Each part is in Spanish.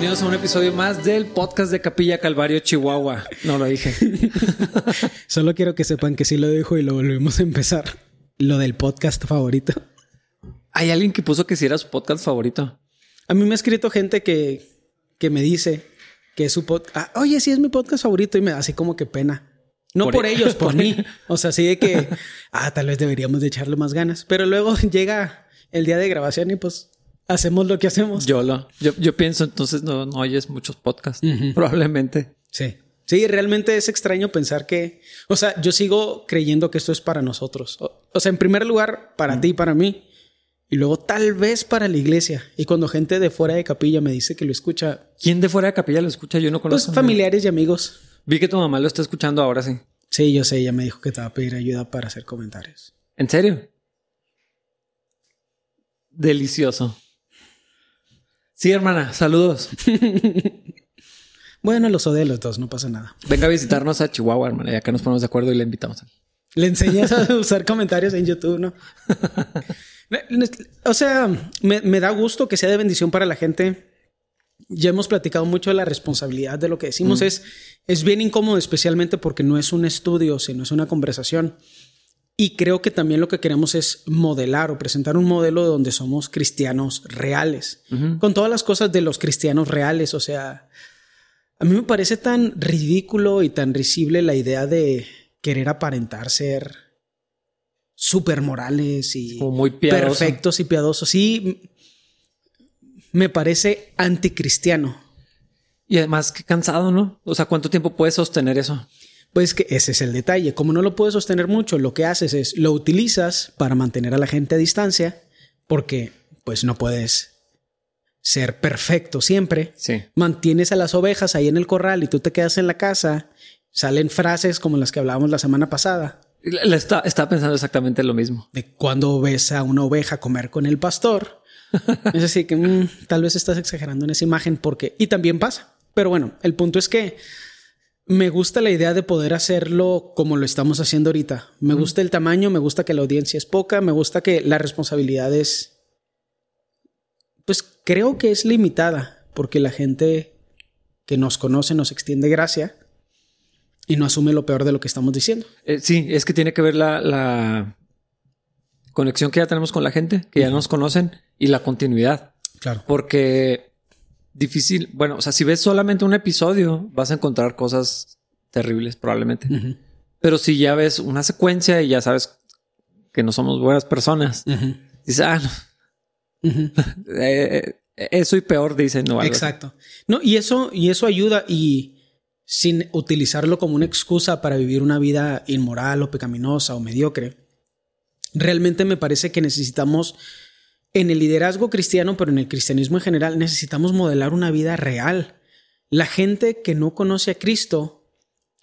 bienvenidos a un episodio más del podcast de Capilla Calvario, Chihuahua. No lo dije. Solo quiero que sepan que sí lo dijo y lo volvemos a empezar. Lo del podcast favorito. Hay alguien que puso que si era su podcast favorito. A mí me ha escrito gente que, que me dice que es su podcast. oye, sí es mi podcast favorito y me da así como que pena. No por, e- ellos, por, mí. O sea, sí de que, ah, tal vez deberíamos de echarle más ganas. Pero luego llega el día de grabación y pues hacemos lo que hacemos. Yo lo, yo, yo pienso entonces no, no oyes muchos podcasts, probablemente. Sí. Sí, realmente es extraño pensar que, o sea, yo sigo creyendo que esto es para nosotros. O, sea, en primer lugar, para ti y para mí. Y luego tal vez para la iglesia. Y cuando gente de fuera de capilla me dice que lo escucha. ¿Quién de fuera de capilla lo escucha? Yo no conozco. Pues familiares y amigos. Vi que tu mamá lo está escuchando ahora, sí. Sí, yo sé. Ella me dijo que te va a pedir ayuda para hacer comentarios. ¿En serio? Delicioso. Sí, hermana, saludos. bueno, los odio los dos, no pasa nada. Venga a visitarnos a Chihuahua, hermana, ya que nos ponemos de acuerdo y le invitamos. Le enseñas a usar comentarios en YouTube, ¿no? o sea, me, da gusto que sea de bendición para la gente. Ya hemos platicado mucho de la responsabilidad de lo que decimos. Es, es bien incómodo, especialmente porque no es un estudio, sino es una conversación. Y creo que también lo que queremos es modelar o presentar un modelo donde somos cristianos reales, con todas las cosas de los cristianos reales. O sea, a mí me parece tan ridículo y tan risible la idea de querer aparentar ser súper morales y muy perfectos y piadosos. Sí, me parece anticristiano. Y además, qué cansado, ¿no? O sea, ¿cuánto tiempo puedes sostener eso? Pues que ese es el detalle. Como no lo puedes sostener mucho, lo que haces es lo utilizas para mantener a la gente a distancia, porque pues no puedes ser perfecto siempre. Sí. Mantienes a las ovejas ahí en el corral y tú te quedas en la casa. Salen frases como las que hablábamos la semana pasada. Le está, está pensando exactamente lo mismo. De cuando ves a una oveja comer con el pastor. es decir, que mm, tal vez estás exagerando en esa imagen porque... Y también pasa. Pero bueno, el punto es que me gusta la idea de poder hacerlo como lo estamos haciendo ahorita. Me gusta el tamaño, me gusta que la audiencia es poca, me gusta que la responsabilidad es, pues creo que es limitada, porque la gente que nos conoce nos extiende gracia y no asume lo peor de lo que estamos diciendo. Eh, sí, es que tiene que ver la, la, conexión que ya tenemos con la gente, que ya nos conocen y la continuidad. Claro. Porque difícil. Bueno, o sea, si ves solamente un episodio, vas a encontrar cosas terribles probablemente. Pero si ya ves una secuencia y ya sabes que no somos buenas personas, dices, ah, eh, eso y peor dicen. No, Exacto. No, y eso, y eso ayuda y sin utilizarlo como una excusa para vivir una vida inmoral o pecaminosa o mediocre. Realmente me parece que necesitamos en el liderazgo cristiano, pero en el cristianismo en general, necesitamos modelar una vida real. La gente que no conoce a Cristo,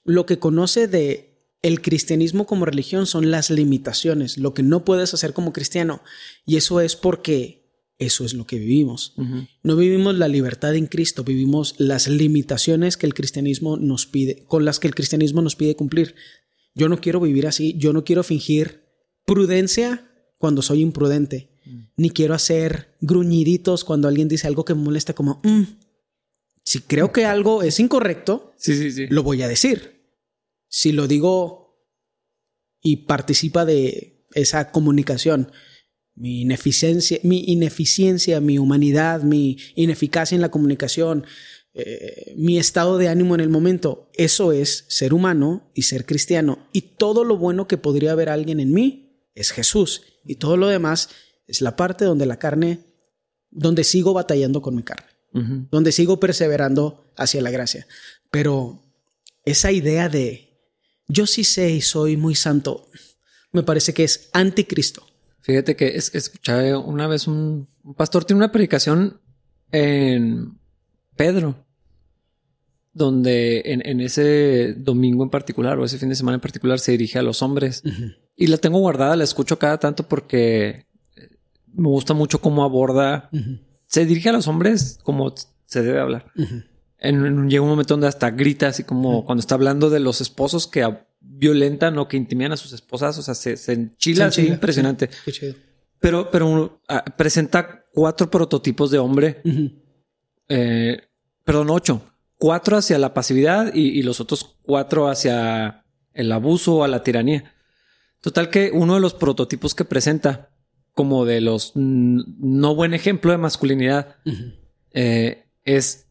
lo que conoce de el cristianismo como religión son las limitaciones, lo que no puedes hacer como cristiano. Y eso es porque eso es lo que vivimos. No vivimos la libertad en Cristo, vivimos las limitaciones que el cristianismo nos pide, con las que el cristianismo nos pide cumplir. Yo no quiero vivir así, yo no quiero fingir prudencia cuando soy imprudente ni quiero hacer gruñiditos cuando alguien dice algo que me molesta como, mm, si creo que algo es incorrecto, lo voy a decir. Si lo digo y participa de esa comunicación, mi ineficiencia, mi ineficiencia, mi humanidad, mi ineficacia en la comunicación, eh, mi estado de ánimo en el momento, eso es ser humano y ser cristiano. Y todo lo bueno que podría haber alguien en mí es Jesús. Y todo lo demás es la parte donde la carne, donde sigo batallando con mi carne, donde sigo perseverando hacia la gracia. Pero esa idea de yo sí sé y soy muy santo, me parece que es anticristo. Fíjate que es, escuché una vez un, pastor tiene una predicación en Pedro, donde en, ese domingo en particular o ese fin de semana en particular se dirige a los hombres. Y la tengo guardada, la escucho cada tanto porque me gusta mucho cómo aborda. Se dirige a los hombres como se debe hablar. en, llega un momento donde hasta grita, así como cuando está hablando de los esposos que violentan o que intimidan a sus esposas. O sea, se, se enchila, impresionante. Pero, pero ah, presenta cuatro prototipos de hombre. Eh, perdón, ocho. Cuatro hacia la pasividad y, y los otros cuatro hacia el abuso o a la tiranía. Total que uno de los prototipos que presenta como de los no buen ejemplo de masculinidad eh, es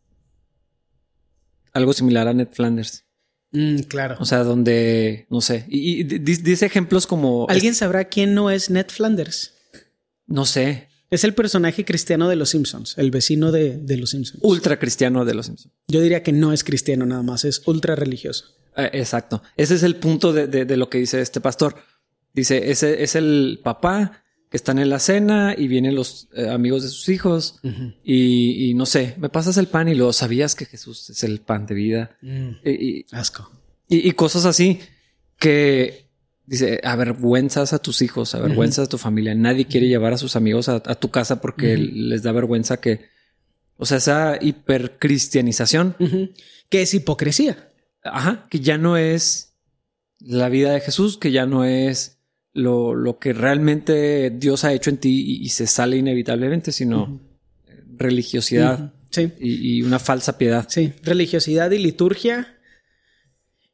algo similar a Ned Flanders. Mm, claro. O sea, donde, no sé, y, y di- dice ejemplos como... ¿Alguien sabrá quién no es Ned Flanders? No sé, Es el personaje cristiano de los Simpsons, el vecino de, de los Simpsons. ultra cristiano de los Simpsons. Yo diría que no es cristiano nada más, es ultra religioso. Eh, exacto. Ese es el punto de, de- de lo que dice este pastor. Dice, ese es el papá que están en la cena y vienen los eh, amigos de sus hijos y, y no sé, me pasas el pan y lo sabías que Jesús es el pan de vida y, y- Asco. y- y cosas así que dice, avergüenzas a tus hijos, avergüenzas a tu familia. Nadie quiere llevar a sus amigos a, a tu casa porque les da vergüenza que, o sea, esa hipercristianización. Que es hipocresía. Ajá, que ya no es la vida de Jesús, que ya no es lo, lo que realmente Dios ha hecho en ti y, y se sale inevitablemente, sino religiosidad Sí. y, y una falsa piedad. Sí, religiosidad y liturgia.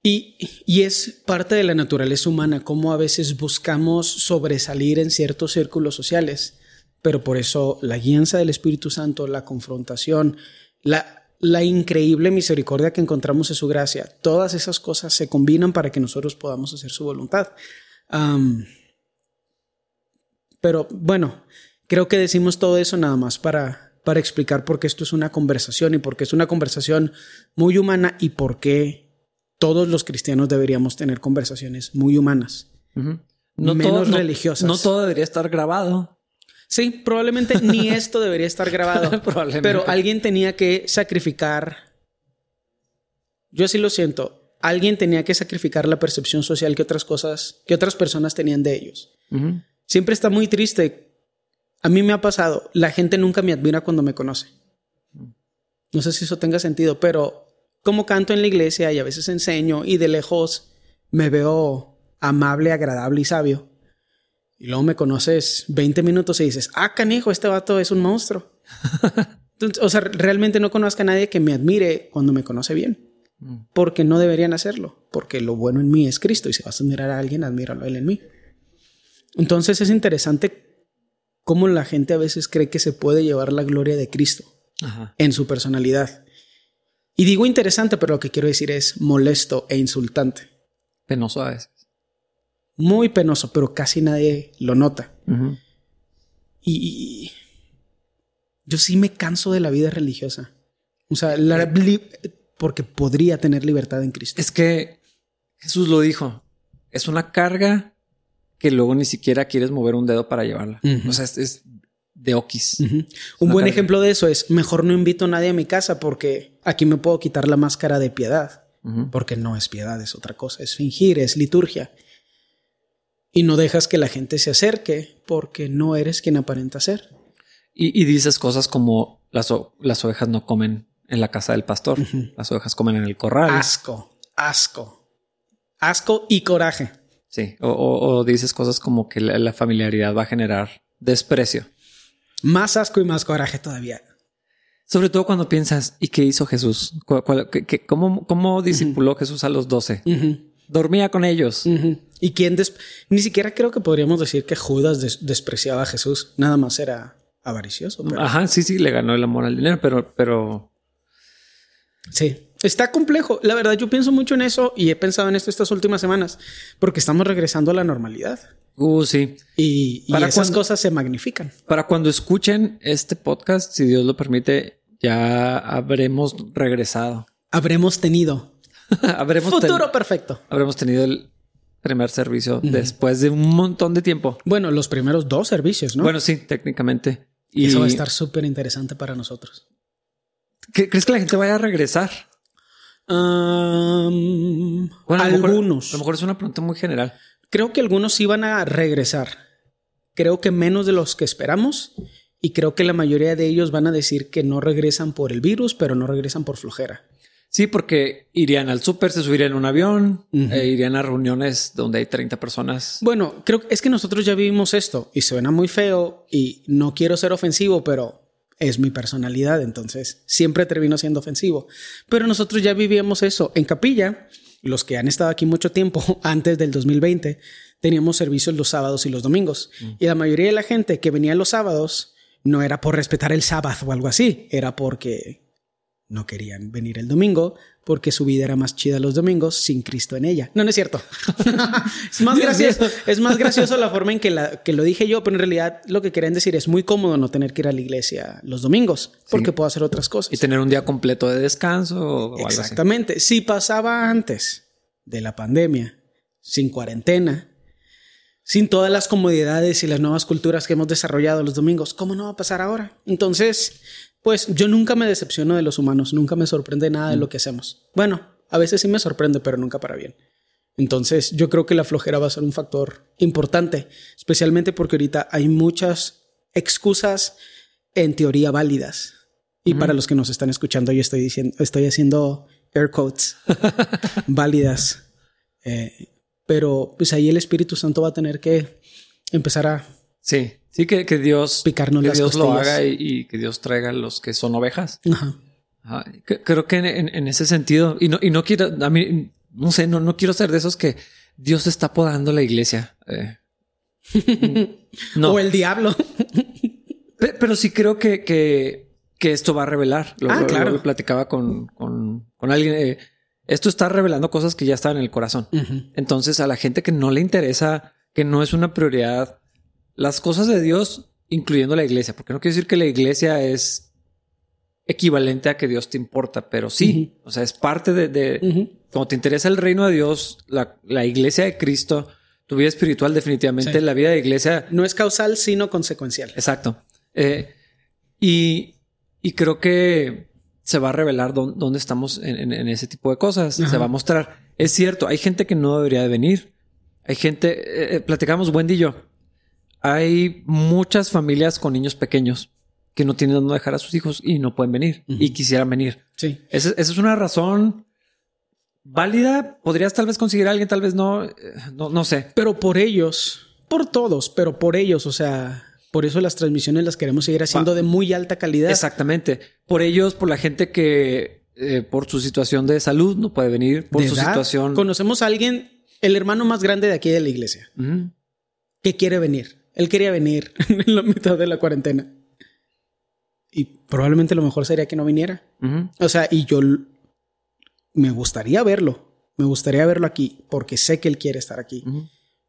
Y, y es parte de la naturaleza humana, cómo a veces buscamos sobresalir en ciertos círculos sociales. Pero por eso la guianza del Espíritu Santo, la confrontación, la, la increíble misericordia que encontramos en su gracia, todas esas cosas se combinan para que nosotros podamos hacer su voluntad. Pero bueno, creo que decimos todo eso nada más para, para explicar por qué esto es una conversación y por qué es una conversación muy humana y por qué todos los cristianos deberíamos tener conversaciones muy humanas. Ujú. Menos religiosas. No todo debería estar grabado. Sí, probablemente ni esto debería estar grabado, pero alguien tenía que sacrificar. Yo sí lo siento. Alguien tenía que sacrificar la percepción social que otras cosas, que otras personas tenían de ellos. Siempre está muy triste. A mí me ha pasado. La gente nunca me admira cuando me conoce. No sé si eso tenga sentido, pero como canto en la iglesia y a veces enseño y de lejos me veo amable, agradable y sabio. Y luego me conoces 20 minutos y dices, ah, canijo, este vato es un monstruo. Entonces, o sea, realmente no conozco a nadie que me admire cuando me conoce bien. Porque no deberían hacerlo. Porque lo bueno en mí es Cristo. Y si vas a admirar a alguien, admíralo a él en mí. Entonces es interesante cómo la gente a veces cree que se puede llevar la gloria de Cristo Ajá. en su personalidad. Y digo interesante, pero lo que quiero decir es molesto e insultante. Penoso a veces. Muy penoso, pero casi nadie lo nota. Y, y yo sí me canso de la vida religiosa. O sea, la li- porque podría tener libertad en Cristo. Es que Jesús lo dijo. Es una carga que luego ni siquiera quieres mover un dedo para llevarla. O sea, es, es de una Un buen carga. ejemplo de eso es, mejor no invito a nadie a mi casa porque aquí me puedo quitar la máscara de piedad. Porque no es piedad, es otra cosa, es fingir, es liturgia. Y no dejas que la gente se acerque porque no eres quien aparenta ser. Y, y dices cosas como las ovejas no comen en la casa del pastor, las ovejas comen en el corral. Asco, asco, asco y coraje. Sí. O, o- o dices cosas como que la, la familiaridad va a generar desprecio. Más asco y más coraje todavía. Sobre todo cuando piensas, ¿y qué hizo Jesús? ¿Cuál- cuál- qué- qué- cómo, ¿Cómo discipuló Jesús a los doce? Ujú, Dormía con ellos. Y quién des- ni siquiera creo que podríamos decir que Judas des- despreciaba a Jesús. Nada más era avaricioso. pero- Ajá, sí, sí, le ganó el amor al dinero, pero, pero Sí, está complejo. La verdad, yo pienso mucho en eso y he pensado en esto estas últimas semanas porque estamos regresando a la normalidad uh, sí. y, y ¿Para esas cosas se magnifican. Para cuando escuchen este podcast, si Dios lo permite, ya habremos regresado. Habremos tenido habremos, ten- futuro perfecto. habremos tenido el primer servicio después de un montón de tiempo. Bueno, los primeros dos servicios, ¿no? Bueno, sí, técnicamente. Y eso va a estar súper interesante para nosotros. ¿Qué- ¿Crees que la gente vaya a regresar? Um, Bueno, a mejor- algunos. a lo mejor es una pregunta muy general. Creo que algunos sí van a regresar. Creo que menos de los que esperamos. Y creo que la mayoría de ellos van a decir que no regresan por el virus, pero no regresan por flojera. Sí, porque irían al súper, se subirían en un avión, e irían a reuniones donde hay 30 personas. Bueno, creo que es que nosotros ya vivimos esto y suena muy feo y no quiero ser ofensivo, pero es mi personalidad, entonces siempre termino siendo ofensivo. Pero nosotros ya vivíamos eso. En capilla, los que han estado aquí mucho tiempo, antes del 2020, teníamos servicios los sábados y los domingos. Mm. Y la mayoría de la gente que venía los sábados no era por respetar el sábado o algo así, era porque no querían venir el domingo porque su vida era más chida los domingos sin Cristo en ella. No, no es cierto. es, más gracioso, es más gracioso la forma en que, la, que lo dije yo, pero en realidad lo que querían decir es muy cómodo no tener que ir a la iglesia los domingos porque puedo hacer otras cosas. Y tener un día completo de descanso o algo Exactamente. Si pasaba antes de la pandemia, sin cuarentena, sin todas las comodidades y las nuevas culturas que hemos desarrollado los domingos, ¿cómo no va a pasar ahora? Entonces, pues yo nunca me decepciono de los humanos, nunca me sorprende nada de lo que hacemos. Bueno, a veces sí me sorprende, pero nunca para bien. Entonces, yo creo que la flojera va a ser un factor importante, especialmente porque ahorita hay muchas excusas en teoría válidas. Y para los que nos están escuchando, yo estoy diciendo, estoy haciendo air quotes válidas. Eh, pero pues ahí el Espíritu Santo va a tener que empezar a Sí, sí, que, que Dios, picarnos que Dios lo haga y, que Dios traiga los que son ovejas. Ajá. creo que en, ese sentido, y no, y no quiero, a mí, no sé, no, no quiero ser de esos que Dios está podando la iglesia. Eh. no. O el diablo. pero, sí creo que, que, que, esto va a revelar. Lo, ah, claro. platicaba con, con, con alguien. Eh, esto está revelando cosas que ya están en el corazón. Entonces, a la gente que no le interesa, que no es una prioridad las cosas de Dios, incluyendo la iglesia, porque no quiero decir que la iglesia es equivalente a que Dios te importa, pero sí, o sea, es parte de, de como te interesa el reino de Dios, la, la, iglesia de Cristo, tu vida espiritual, definitivamente la vida de iglesia. No es causal, sino consecuencial. Exacto. Eh, y, y, creo que se va a revelar dónde, estamos en, ese tipo de cosas. Se va a mostrar. Es cierto, hay gente que no debería de venir. Hay gente, eh, eh, platicamos Wendy y yo, hay muchas familias con niños pequeños que no tienen dónde dejar a sus hijos y no pueden venir y quisieran venir. Sí. Esa, es una razón válida. Podrías tal vez conseguir a alguien, tal vez no, eh, no, no sé. Pero por ellos, por todos, pero por ellos, o sea, por eso las transmisiones las queremos seguir haciendo de muy alta calidad. Exactamente. Por ellos, por la gente que eh, por su situación de salud no puede venir, por su situación. Conocemos a alguien, el hermano más grande de aquí de la iglesia, que quiere venir. Él quería venir en la mitad de la cuarentena. Y probablemente lo mejor sería que no viniera. O sea, y yo me gustaría verlo. Me gustaría verlo aquí porque sé que él quiere estar aquí.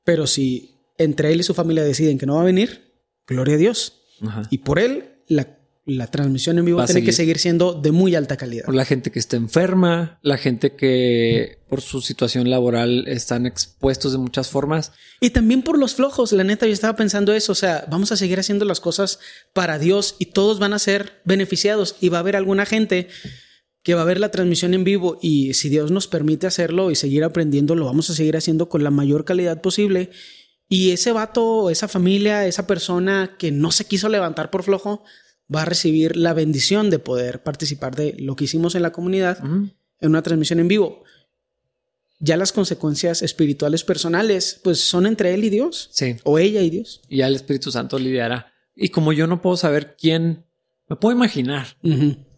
Pero si entre él y su familia deciden que no va a venir, gloria a Dios. Y por él, la la transmisión en vivo tiene que seguir siendo de muy alta calidad. Por la gente que está enferma, la gente que por su situación laboral están expuestos de muchas formas. Y también por los flojos, la neta, yo estaba pensando eso, o sea, vamos a seguir haciendo las cosas para Dios y todos van a ser beneficiados y va a haber alguna gente que va a ver la transmisión en vivo y si Dios nos permite hacerlo y seguir aprendiendo, lo vamos a seguir haciendo con la mayor calidad posible. Y ese vato, esa familia, esa persona que no se quiso levantar por flojo, va a recibir la bendición de poder participar de lo que hicimos en la comunidad en una transmisión en vivo. Ya las consecuencias espirituales personales, pues son entre él y Dios. Sí. O ella y Dios. Y ya el Espíritu Santo lidiará. Y como yo no puedo saber quién, me puedo imaginar,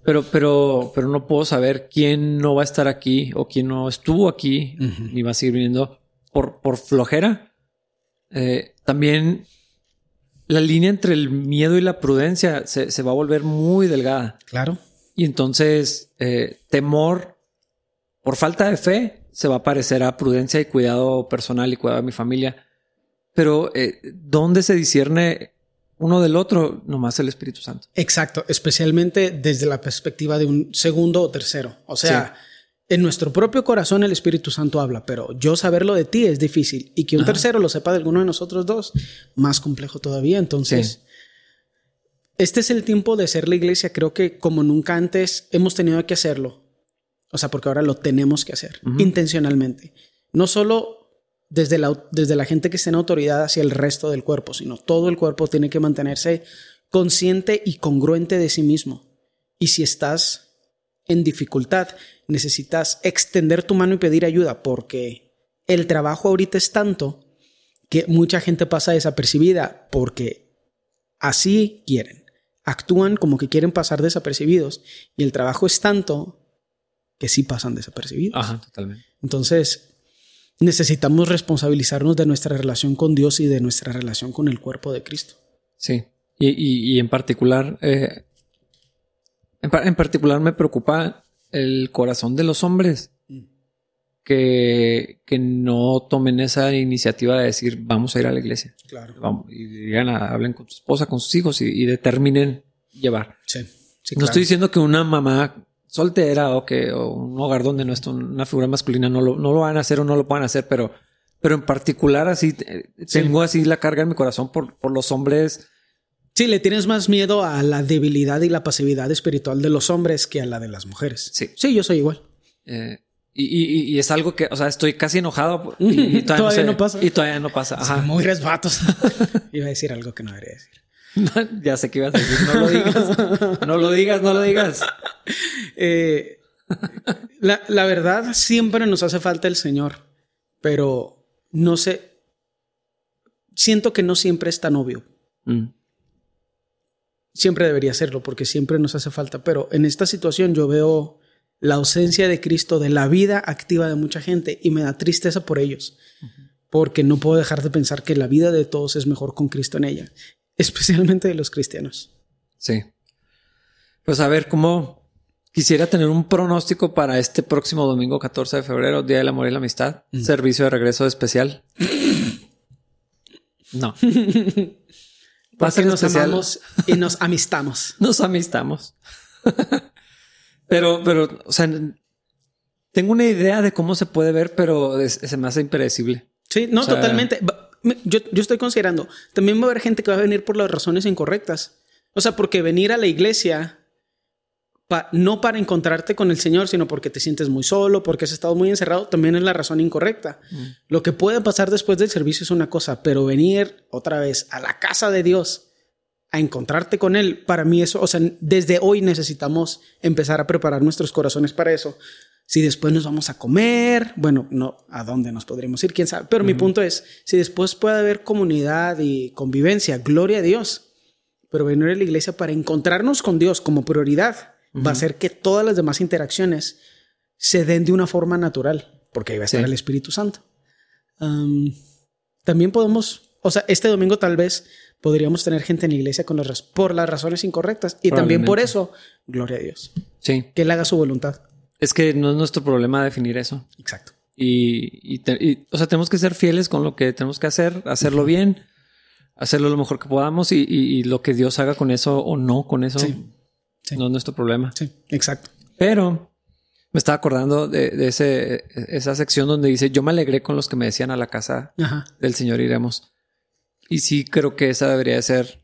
pero, pero, pero no puedo saber quién no va a estar aquí o quién no estuvo aquí ni va a seguir viniendo por, por flojera. Eh, también la línea entre el miedo y la prudencia se, va a volver muy delgada. Claro. Y entonces, eh, temor por falta de fe se va a parecer a prudencia y cuidado personal y cuidado de mi familia. Pero, eh, ¿dónde se discierne uno del otro? Nomás el Espíritu Santo. Exacto, especialmente desde la perspectiva de un segundo o tercero. O sea, en nuestro propio corazón el Espíritu Santo habla, pero yo saberlo de ti es difícil. Y que un tercero lo sepa de alguno de nosotros dos, más complejo todavía. Entonces, este es el tiempo de ser la iglesia. Creo que como nunca antes hemos tenido que hacerlo. O sea, porque ahora lo tenemos que hacer intencionalmente. No solo desde la, desde la gente que está en autoridad hacia el resto del cuerpo, sino todo el cuerpo tiene que mantenerse consciente y congruente de sí mismo. Y si estás en dificultad, necesitas extender tu mano y pedir ayuda porque el trabajo ahorita es tanto que mucha gente pasa desapercibida porque así quieren, actúan como que quieren pasar desapercibidos y el trabajo es tanto que sí pasan desapercibidos. Ajá, totalmente. Entonces, necesitamos responsabilizarnos de nuestra relación con Dios y de nuestra relación con el cuerpo de Cristo. Sí. Y, y, y en particular, eh, en, en, particular me preocupa el corazón de los hombres que, que no tomen esa iniciativa de decir vamos a ir a la iglesia. Claro. Vamos, y digan, hablen con su esposa, con sus hijos y, y determinen llevar. Sí. sí no claro. estoy diciendo que una mamá soltera o que o un hogar donde no está una figura masculina no lo, no lo van a hacer o no lo puedan hacer, pero, pero en particular así eh, tengo así la carga en mi corazón por, por los hombres. Sí, le tienes más miedo a la debilidad y la pasividad espiritual de los hombres que a la de las mujeres. Sí. Sí, yo soy igual. Eh, y, y, y, es algo que, o sea, estoy casi enojado y, y todavía, todavía no, no, pasa. Y todavía no pasa. Ajá. Muy resbatos. Iba a decir algo que no debería decir. ya sé que ibas a decir, no lo digas, no lo digas, no lo digas. Eh, la, la, verdad, siempre nos hace falta el Señor, pero no sé, siento que no siempre es tan obvio. Mm. Siempre debería serlo, porque siempre nos hace falta, pero en esta situación yo veo la ausencia de Cristo de la vida activa de mucha gente y me da tristeza por ellos, uh -huh. porque no puedo dejar de pensar que la vida de todos es mejor con Cristo en ella, especialmente de los cristianos. Sí. Pues a ver cómo quisiera tener un pronóstico para este próximo domingo 14 de febrero, Día del Amor y la Amistad, uh -huh. servicio de regreso especial. No. Nos especial. amamos y nos amistamos. nos amistamos. Pero, pero, o sea, tengo una idea de cómo se puede ver, pero es, se me hace impredecible. Sí, no, o sea, totalmente. Yo, yo estoy considerando, también va a haber gente que va a venir por las razones incorrectas. O sea, porque venir a la iglesia, pa, no para encontrarte con el Señor, sino porque te sientes muy solo, porque has estado muy encerrado, también es la razón incorrecta. Mm. Lo que puede pasar después del servicio es una cosa, pero venir otra vez a la casa de Dios a encontrarte con Él, para mí eso, o sea, desde hoy necesitamos empezar a preparar nuestros corazones para eso. Si después nos vamos a comer, bueno, no, ¿a dónde nos podríamos ir? ¿Quién sabe? Pero mi punto es, si después puede haber comunidad y convivencia, gloria a Dios, pero venir a la iglesia para encontrarnos con Dios como prioridad uh -huh. va a hacer que todas las demás interacciones se den de una forma natural, porque ahí va a estar sí. el Espíritu Santo. Um, también podemos, o sea, este domingo tal vez podríamos tener gente en la iglesia con las, por las razones incorrectas. Y también por eso, gloria a Dios. Sí. Que Él haga su voluntad. Es que no es nuestro problema definir eso. Exacto. Y, y, te, y o sea, tenemos que ser fieles con lo que tenemos que hacer, hacerlo uh -huh. bien, hacerlo lo mejor que podamos y, y, lo que Dios haga con eso o no con eso sí. Sí. no es nuestro problema. Sí, exacto. Pero me estaba acordando de, de ese, esa sección donde dice, yo me alegré con los que me decían a la casa Ajá. del Señor iremos. Y sí creo que esa debería ser...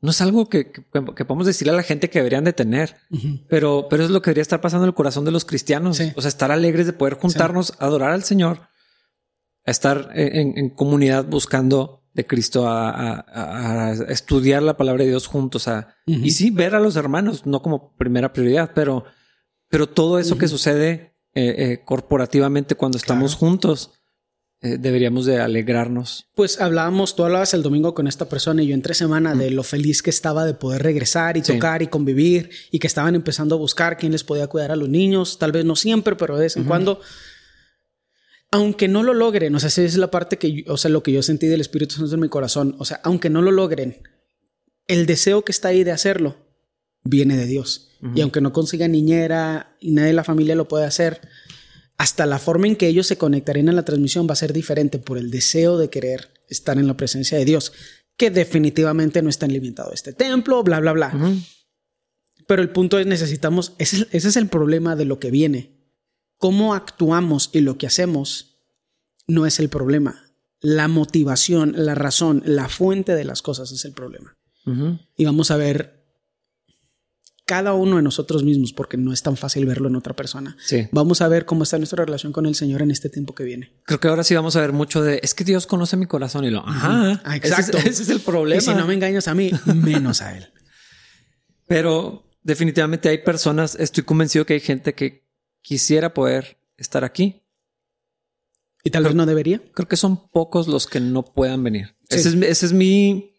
No es algo que, que, que podemos decirle a la gente que deberían de tener, uh -huh. pero, pero es lo que debería estar pasando en el corazón de los cristianos. Sí. O sea, estar alegres de poder juntarnos, sí. a adorar al Señor, a estar en, en comunidad buscando de Cristo, a, a, a, estudiar la palabra de Dios juntos, a, uh -huh. y sí ver a los hermanos, no como primera prioridad, pero, pero todo eso uh -huh. que sucede eh, eh, corporativamente cuando estamos claro. juntos, eh, deberíamos de alegrarnos. Pues hablábamos, tú hablabas el domingo con esta persona y yo entre semana mm. de lo feliz que estaba de poder regresar y sí. tocar y convivir y que estaban empezando a buscar quién les podía cuidar a los niños, tal vez no siempre, pero de vez en uh -huh. cuando. Aunque no lo logren, o sea, esa es la parte que, yo, o sea, lo que yo sentí del Espíritu Santo en mi corazón, o sea, aunque no lo logren, el deseo que está ahí de hacerlo viene de Dios. Uh -huh. Y aunque no consiga niñera y nadie de la familia lo puede hacer, hasta la forma en que ellos se conectarían a la transmisión va a ser diferente por el deseo de querer estar en la presencia de Dios, que definitivamente no está limitado a este templo, bla, bla, bla. Uh -huh. Pero el punto es, necesitamos, ese, ese, es el problema de lo que viene. Cómo actuamos y lo que hacemos no es el problema. La motivación, la razón, la fuente de las cosas es el problema. Uh -huh. Y vamos a ver cada uno de nosotros mismos, porque no es tan fácil verlo en otra persona. Sí. Vamos a ver cómo está nuestra relación con el Señor en este tiempo que viene. Creo que ahora sí vamos a ver mucho de es que Dios conoce mi corazón y lo ajá. Ah, exacto. Ese es, ese es, el problema. Y si no me engañas a mí, menos a él. Pero definitivamente hay personas, estoy convencido que hay gente que quisiera poder estar aquí. Y tal vez no debería. Creo que son pocos los que no puedan venir. Sí. Ese, es, ese es mi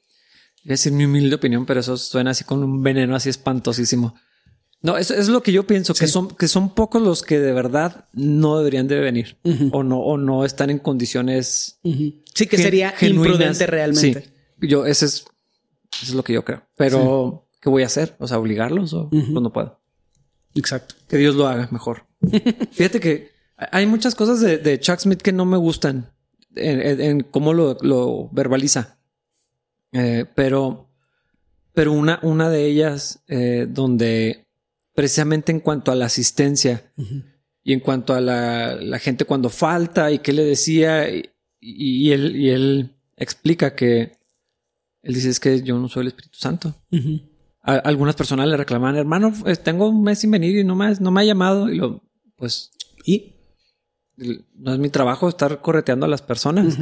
decir mi humilde opinión, pero eso suena así con un veneno así espantosísimo. No, eso es lo que yo pienso, que, son, que son pocos los que de verdad no deberían de venir o, no, o no están en condiciones. Sí, que sería imprudente realmente. Sí, yo, ese es, eso es lo que yo creo. Pero, ¿qué voy a hacer? O sea, obligarlos o pues no puedo. Exacto. Que Dios lo haga mejor. Fíjate que hay muchas cosas de, Chuck Smith que no me gustan en, cómo lo, verbaliza. Eh, pero, pero una, una de ellas eh, donde precisamente en cuanto a la asistencia y en cuanto a la, gente cuando falta y qué le decía y, él, y él explica que él dice es que yo no soy el Espíritu Santo. algunas personas le reclamaban, hermano, pues, tengo un mes sin venir y no me, no me ha llamado y lo, pues, y no es mi trabajo estar correteando a las personas.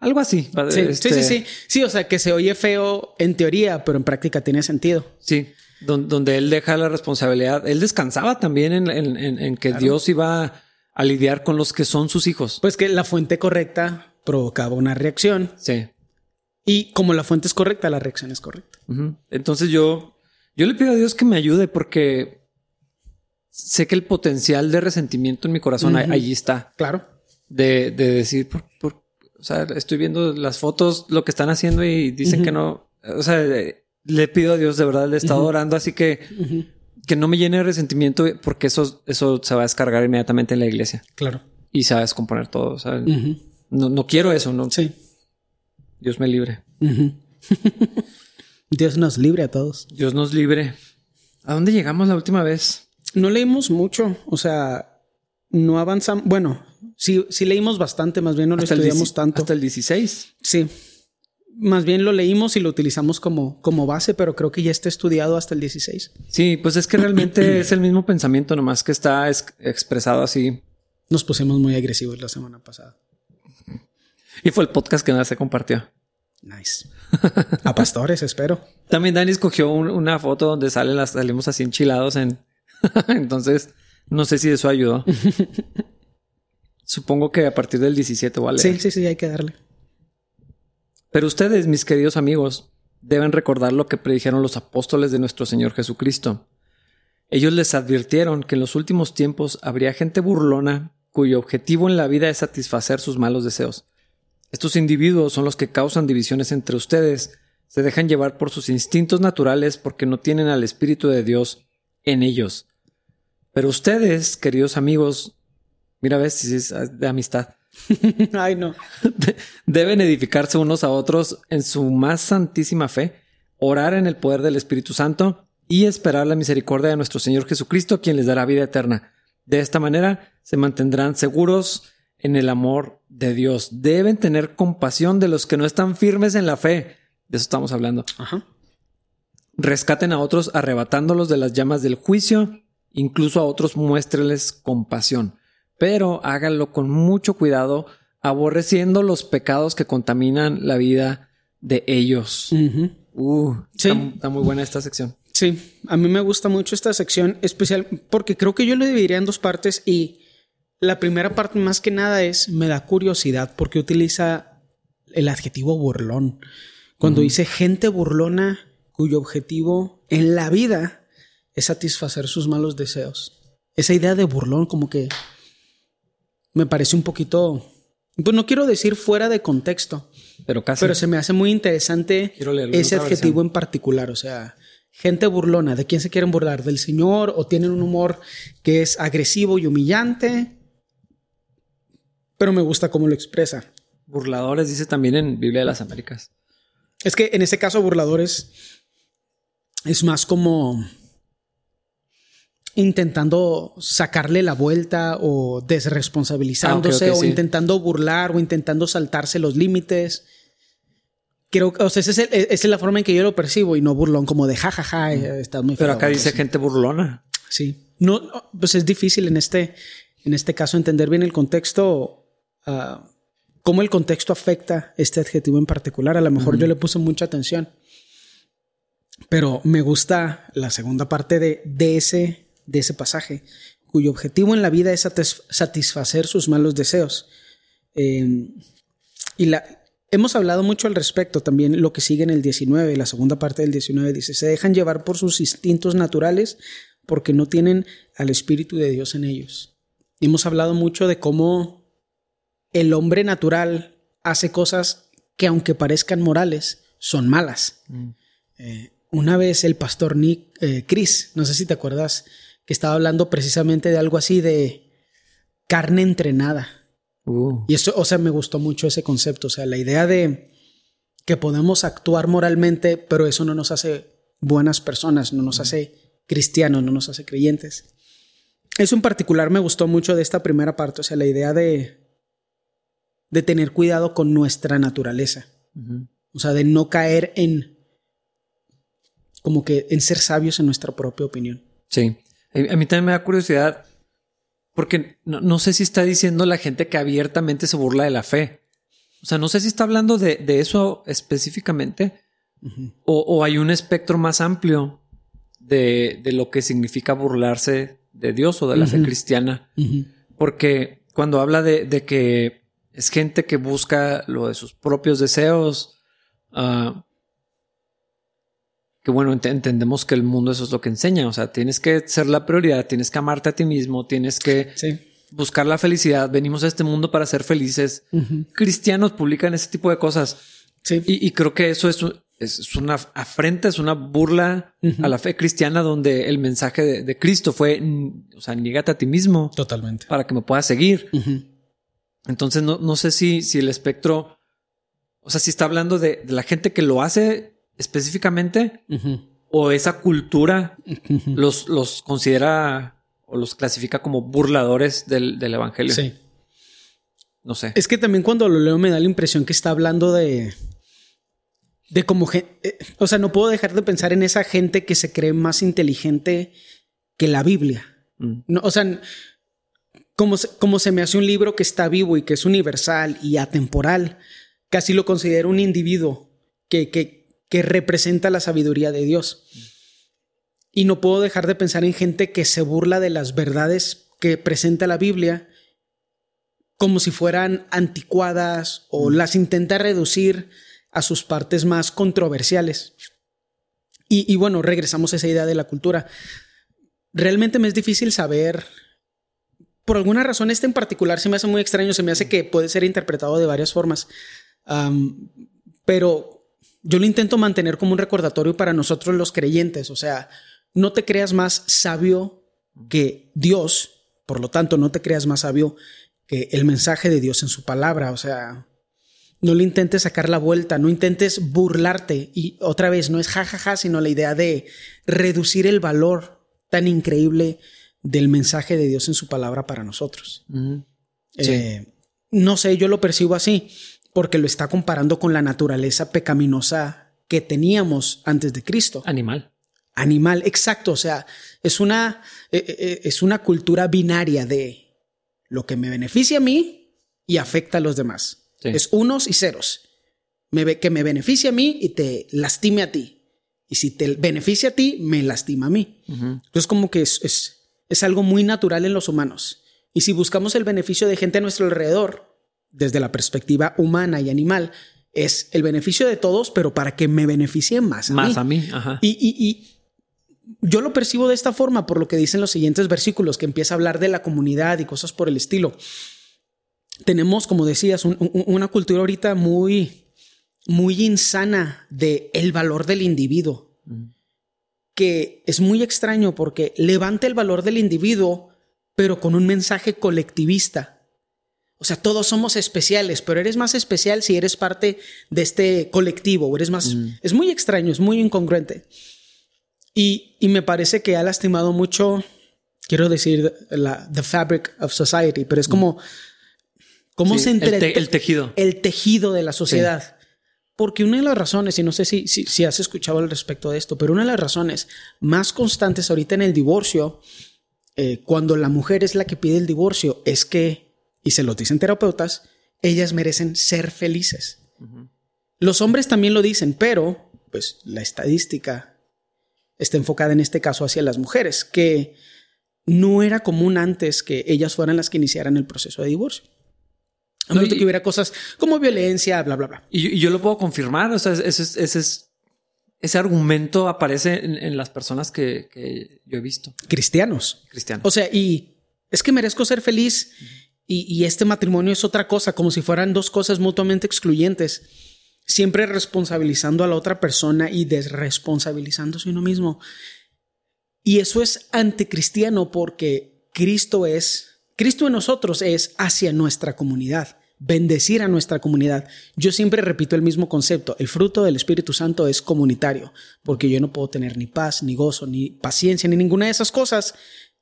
Algo así. Sí, sí, sí, este sí. Sí, o sea, que se oye feo en teoría, pero en práctica tiene sentido. Sí donde, él deja la responsabilidad. Él descansaba también en, que Dios iba a lidiar con los que son sus hijos. Pues que la fuente correcta provocaba una reacción. Sí. Y como la fuente es correcta, la reacción es correcta. Entonces yo, yo le pido a Dios que me ayude porque sé que el potencial de resentimiento en mi corazón allí está. Claro. De, decir, por, o sea, estoy viendo las fotos, lo que están haciendo y dicen que no. O sea, le pido a Dios de verdad, le he estado orando, así que que no me llene de resentimiento porque eso, eso se va a descargar inmediatamente en la iglesia. Claro. Y se va a descomponer todo. no, no, quiero eso, no. Sí. Dios me libre. Dios nos libre a todos. Dios nos libre. ¿A dónde llegamos la última vez? No leímos mucho, o sea, no avanzamos. Bueno, sí, sí leímos bastante, más bien no lo estudiamos tanto. Hasta el 16. Sí más bien lo leímos y lo utilizamos como, como base, pero creo que ya está estudiado hasta el 16. Sí, pues es que realmente es el mismo pensamiento, nomás que está expresado así. Nos pusimos muy agresivos la semana pasada. Y fue el podcast que más se compartió. Nice. A pastores, espero. También Dani escogió una foto donde salen las, salimos así enchilados en. Entonces, no sé si eso ayudó. Supongo que a partir del 17 vale. Sí, sí, sí, hay que darle. Pero ustedes, mis queridos amigos, deben recordar lo que predijeron los apóstoles de nuestro Señor Jesucristo. Ellos les advirtieron que en los últimos tiempos habría gente burlona cuyo objetivo en la vida es satisfacer sus malos deseos. Estos individuos son los que causan divisiones entre ustedes, se dejan llevar por sus instintos naturales porque no tienen al Espíritu de Dios en ellos. Pero ustedes, queridos amigos, mira, ves si es de amistad. Ay, no. Deben edificarse unos a otros en su más santísima fe, orar en el poder del Espíritu Santo y esperar la misericordia de nuestro Señor Jesucristo, quien les dará vida eterna. De esta manera se mantendrán seguros en el amor de Dios. Deben tener compasión de los que no están firmes en la fe. De eso estamos hablando. Rescaten a otros arrebatándolos de las llamas del juicio. Incluso a otros muéstreles compasión pero háganlo con mucho cuidado, aborreciendo los pecados que contaminan la vida de ellos. Uh, está, muy buena esta sección. Sí, a mí me gusta mucho esta sección, especial porque creo que yo lo dividiría en dos partes y la primera parte más que nada es me da curiosidad porque utiliza el adjetivo burlón. Cuando dice gente burlona cuyo objetivo en la vida es satisfacer sus malos deseos. Esa idea de burlón como que me parece un poquito, pues no quiero decir fuera de contexto, pero casi. Pero se me hace muy interesante ese adjetivo en particular, o sea, gente burlona, ¿de quién se quieren burlar? ¿Del Señor o tienen un humor que es agresivo y humillante? Pero me gusta cómo lo expresa. Burladores dice también en Biblia de las Américas. Es que en ese caso burladores es más como intentando sacarle la vuelta o desresponsabilizándose ah, o intentando burlar o intentando saltarse los límites. Creo que, o sea, esa es, la forma en que yo lo percibo y no burlón como de jajaja, ja, ja, estás muy Pero acá dice gente burlona. Sí. No, pues es difícil en este, en este caso entender bien el contexto, uh, cómo el contexto afecta este adjetivo en particular. A lo mejor yo le puse mucha atención. Pero me gusta la segunda parte de, de ese de ese pasaje, cuyo objetivo en la vida es satisfacer sus malos deseos. Em, y la, hemos hablado mucho al respecto. También lo que sigue en el 19, la segunda parte del 19 dice, se dejan llevar por sus instintos naturales porque no tienen al Espíritu de Dios en ellos. Hemos hablado mucho de cómo el hombre natural hace cosas que aunque parezcan morales, son malas. Mm. Eh, una vez el pastor Nick, eh, Chris, no sé si te acuerdas, que estaba hablando precisamente de algo así de carne entrenada. Uh. Y eso, o sea, me gustó mucho ese concepto, o sea, la idea de que podemos actuar moralmente, pero eso no nos hace buenas personas, no nos hace cristianos, no nos hace creyentes. Eso en particular me gustó mucho de esta primera parte, o sea, la idea de, de tener cuidado con nuestra naturaleza. O sea, de no caer en como que en ser sabios en nuestra propia opinión. Sí. A mí también me da curiosidad porque no, sé si está diciendo la gente que abiertamente se burla de la fe. O sea, no sé si está hablando de, eso específicamente o, hay un espectro más amplio de, lo que significa burlarse de Dios o de la fe cristiana. Porque cuando habla de, que es gente que busca lo de sus propios deseos, uh, que bueno, entendemos que el mundo eso es lo que enseña, o sea, tienes que ser la prioridad, tienes que amarte a ti mismo, tienes que buscar la felicidad, venimos a este mundo para ser felices. Cristianos publican ese tipo de cosas. Sí. Y, creo que eso es, es, una afrenta, es una burla a la fe cristiana donde el mensaje de, Cristo fue, o sea, niégate a ti mismo. Totalmente. Para que me puedas seguir. Entonces, no, no sé si, si el espectro, o sea, si está hablando de la gente que lo hace específicamente o esa cultura los, los considera o los clasifica como burladores del, evangelio. Sí. No sé. Es que también cuando lo leo me da la impresión que está hablando de. de como. Eh, o sea, no puedo dejar de pensar en esa gente que se cree más inteligente que la Biblia. Mm. No, o sea, como como se me hace un libro que está vivo y que es universal y atemporal, casi lo considero un individuo que, que, que representa la sabiduría de Dios. Y no puedo dejar de pensar en gente que se burla de las verdades que presenta la Biblia como si fueran anticuadas o mm. las intenta reducir a sus partes más controversiales. Y, bueno, regresamos a esa idea de la cultura. Realmente me es difícil saber, por alguna razón este en particular se me hace muy extraño, se me hace que puede ser interpretado de varias formas, pero yo lo intento mantener como un recordatorio para nosotros los creyentes, o sea, no te creas más sabio que Dios, por lo tanto, no te creas más sabio que el mensaje de Dios en su palabra, o sea, no le intentes sacar la vuelta, no intentes burlarte y otra vez no es jajaja, sino la idea de reducir el valor tan increíble del mensaje de Dios en su palabra para nosotros. Eh, no sé, yo lo percibo así porque lo está comparando con la naturaleza pecaminosa que teníamos antes de Cristo. Animal. Animal, exacto. O sea, es una, eh, eh, eh, es una cultura binaria de lo que me beneficia a mí y afecta a los demás. Es unos y ceros. Me, que me beneficia a mí y te lastime a ti. Y si te beneficia a ti, me lastima a mí. Entonces, como que es, es, es algo muy natural en los humanos. Y si buscamos el beneficio de gente a nuestro alrededor, desde la perspectiva humana y animal, es el beneficio de todos, pero para que me beneficie más a más mí. a mí, Ajá. Y, yo lo percibo de esta forma por lo que dicen los siguientes versículos, que empieza a hablar de la comunidad y cosas por el estilo. Tenemos, como decías, una cultura ahorita muy, muy insana de el valor del individuo, que es muy extraño porque levanta el valor del individuo, pero con un mensaje colectivista o sea, todos somos especiales, pero eres más especial si eres parte de este colectivo o eres más... Mm. Es muy extraño, es muy incongruente. Y, me parece que ha lastimado mucho, quiero decir, la the fabric of society, pero es como... ¿Cómo se entre el, tejido. El tejido de la sociedad. Porque una de las razones, y no sé si, si, has escuchado al respecto de esto, pero una de las razones más constantes ahorita en el divorcio, eh, cuando la mujer es la que pide el divorcio, es que y se lo dicen terapeutas, ellas merecen ser felices. Los hombres también lo dicen, pero pues la estadística está enfocada en este caso hacia las mujeres, que no era común antes que ellas fueran las que iniciaran el proceso de divorcio. A menos de que hubiera cosas como violencia, bla, bla, bla. Y, y yo lo puedo confirmar. O sea, ese, ese, ese, es, ese argumento aparece en, en las personas que, que, yo he visto. Cristianos. Cristianos. O sea, y es que merezco ser feliz y, este matrimonio es otra cosa, como si fueran dos cosas mutuamente excluyentes. Siempre responsabilizando a la otra persona y desresponsabilizándose uno mismo. Y eso es anticristiano porque Cristo es, Cristo en nosotros es hacia nuestra comunidad, bendecir a nuestra comunidad. Yo siempre repito el mismo concepto, el fruto del Espíritu Santo es comunitario, porque yo no puedo tener ni paz, ni gozo, ni paciencia, ni ninguna de esas cosas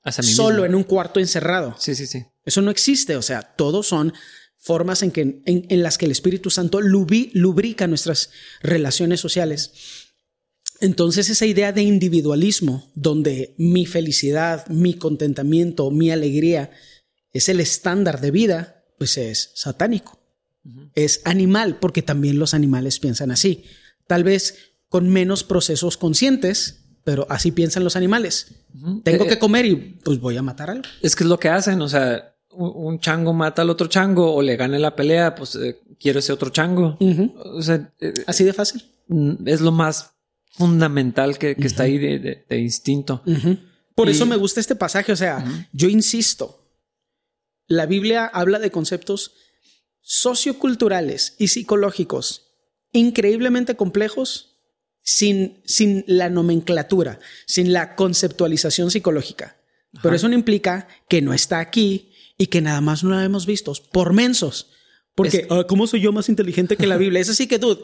solo mismo. en un cuarto encerrado. Sí, sí, sí. Eso no existe, o sea, todos son formas en, que, en, en las que el Espíritu Santo lubi, lubrica nuestras relaciones sociales. Entonces esa idea de individualismo, donde mi felicidad, mi contentamiento, mi alegría es el estándar de vida, pues es satánico. Uh -huh. Es animal, porque también los animales piensan así. Tal vez con menos procesos conscientes, pero así piensan los animales. Uh -huh. Tengo eh, que comer y pues voy a matar algo. Es que es lo que hacen, o sea, un chango mata al otro chango o le gana la pelea, pues eh, quiero ese otro chango. Uh -huh. O sea, eh, así de fácil. Es lo más fundamental que, que uh -huh. está ahí de, de, de instinto. Por y... eso me gusta este pasaje. O sea, yo insisto, la Biblia habla de conceptos socioculturales y psicológicos increíblemente complejos sin, sin la nomenclatura, sin la conceptualización psicológica. Ajá. Pero eso no implica que no está aquí y que nada más no la hemos visto por mensos. Porque, es... uh, ¿cómo soy yo más inteligente que la Biblia? Es así que, dude,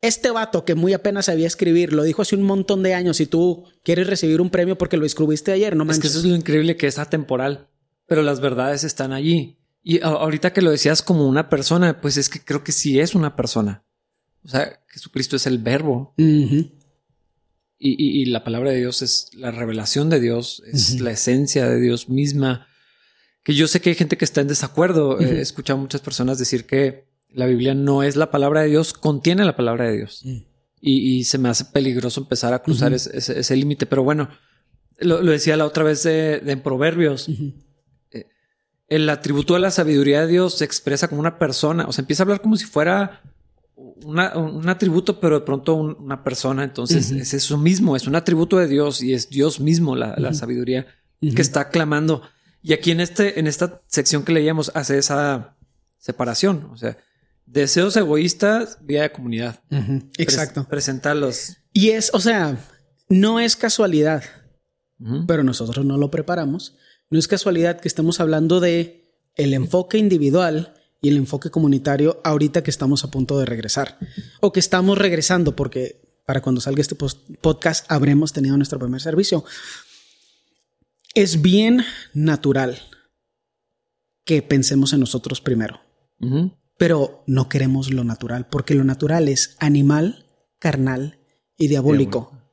este vato que muy apenas sabía escribir lo dijo hace un montón de años y tú quieres recibir un premio porque lo escribiste ayer, no manches. Es que eso es lo increíble que es atemporal, pero las verdades están allí. Y ahorita que lo decías como una persona, pues es que creo que sí es una persona. O sea, Jesucristo es el verbo. Uh -huh. y, y, y, la palabra de Dios es la revelación de Dios, es uh -huh. la esencia de Dios misma. Que yo sé que hay gente que está en desacuerdo. Uh -huh. He escuchado a muchas personas decir que la Biblia no es la palabra de Dios, contiene la palabra de Dios. Mm. Y, y, se me hace peligroso empezar a cruzar ese, ese, ese límite. Pero bueno, lo, lo, decía la otra vez de, de en Proverbios. Eh, el atributo de la sabiduría de Dios se expresa como una persona. O sea, empieza a hablar como si fuera una, un atributo, pero de pronto un, una persona. Entonces uh -huh. es eso mismo, es un atributo de Dios y es Dios mismo la, la sabiduría que está clamando. Y aquí en, este, en esta sección que leíamos hace esa separación. O sea, deseos egoístas, vida de comunidad. Exacto. Pres presentarlos. Y es, o sea, no es casualidad, pero nosotros no lo preparamos. No es casualidad que estemos hablando de el enfoque individual y el enfoque comunitario ahorita que estamos a punto de regresar o que estamos regresando porque para cuando salga este podcast habremos tenido nuestro primer servicio. Es bien natural que pensemos en nosotros primero. Uh -huh pero no queremos lo natural, porque lo natural es animal, carnal y diabólico. diabólico.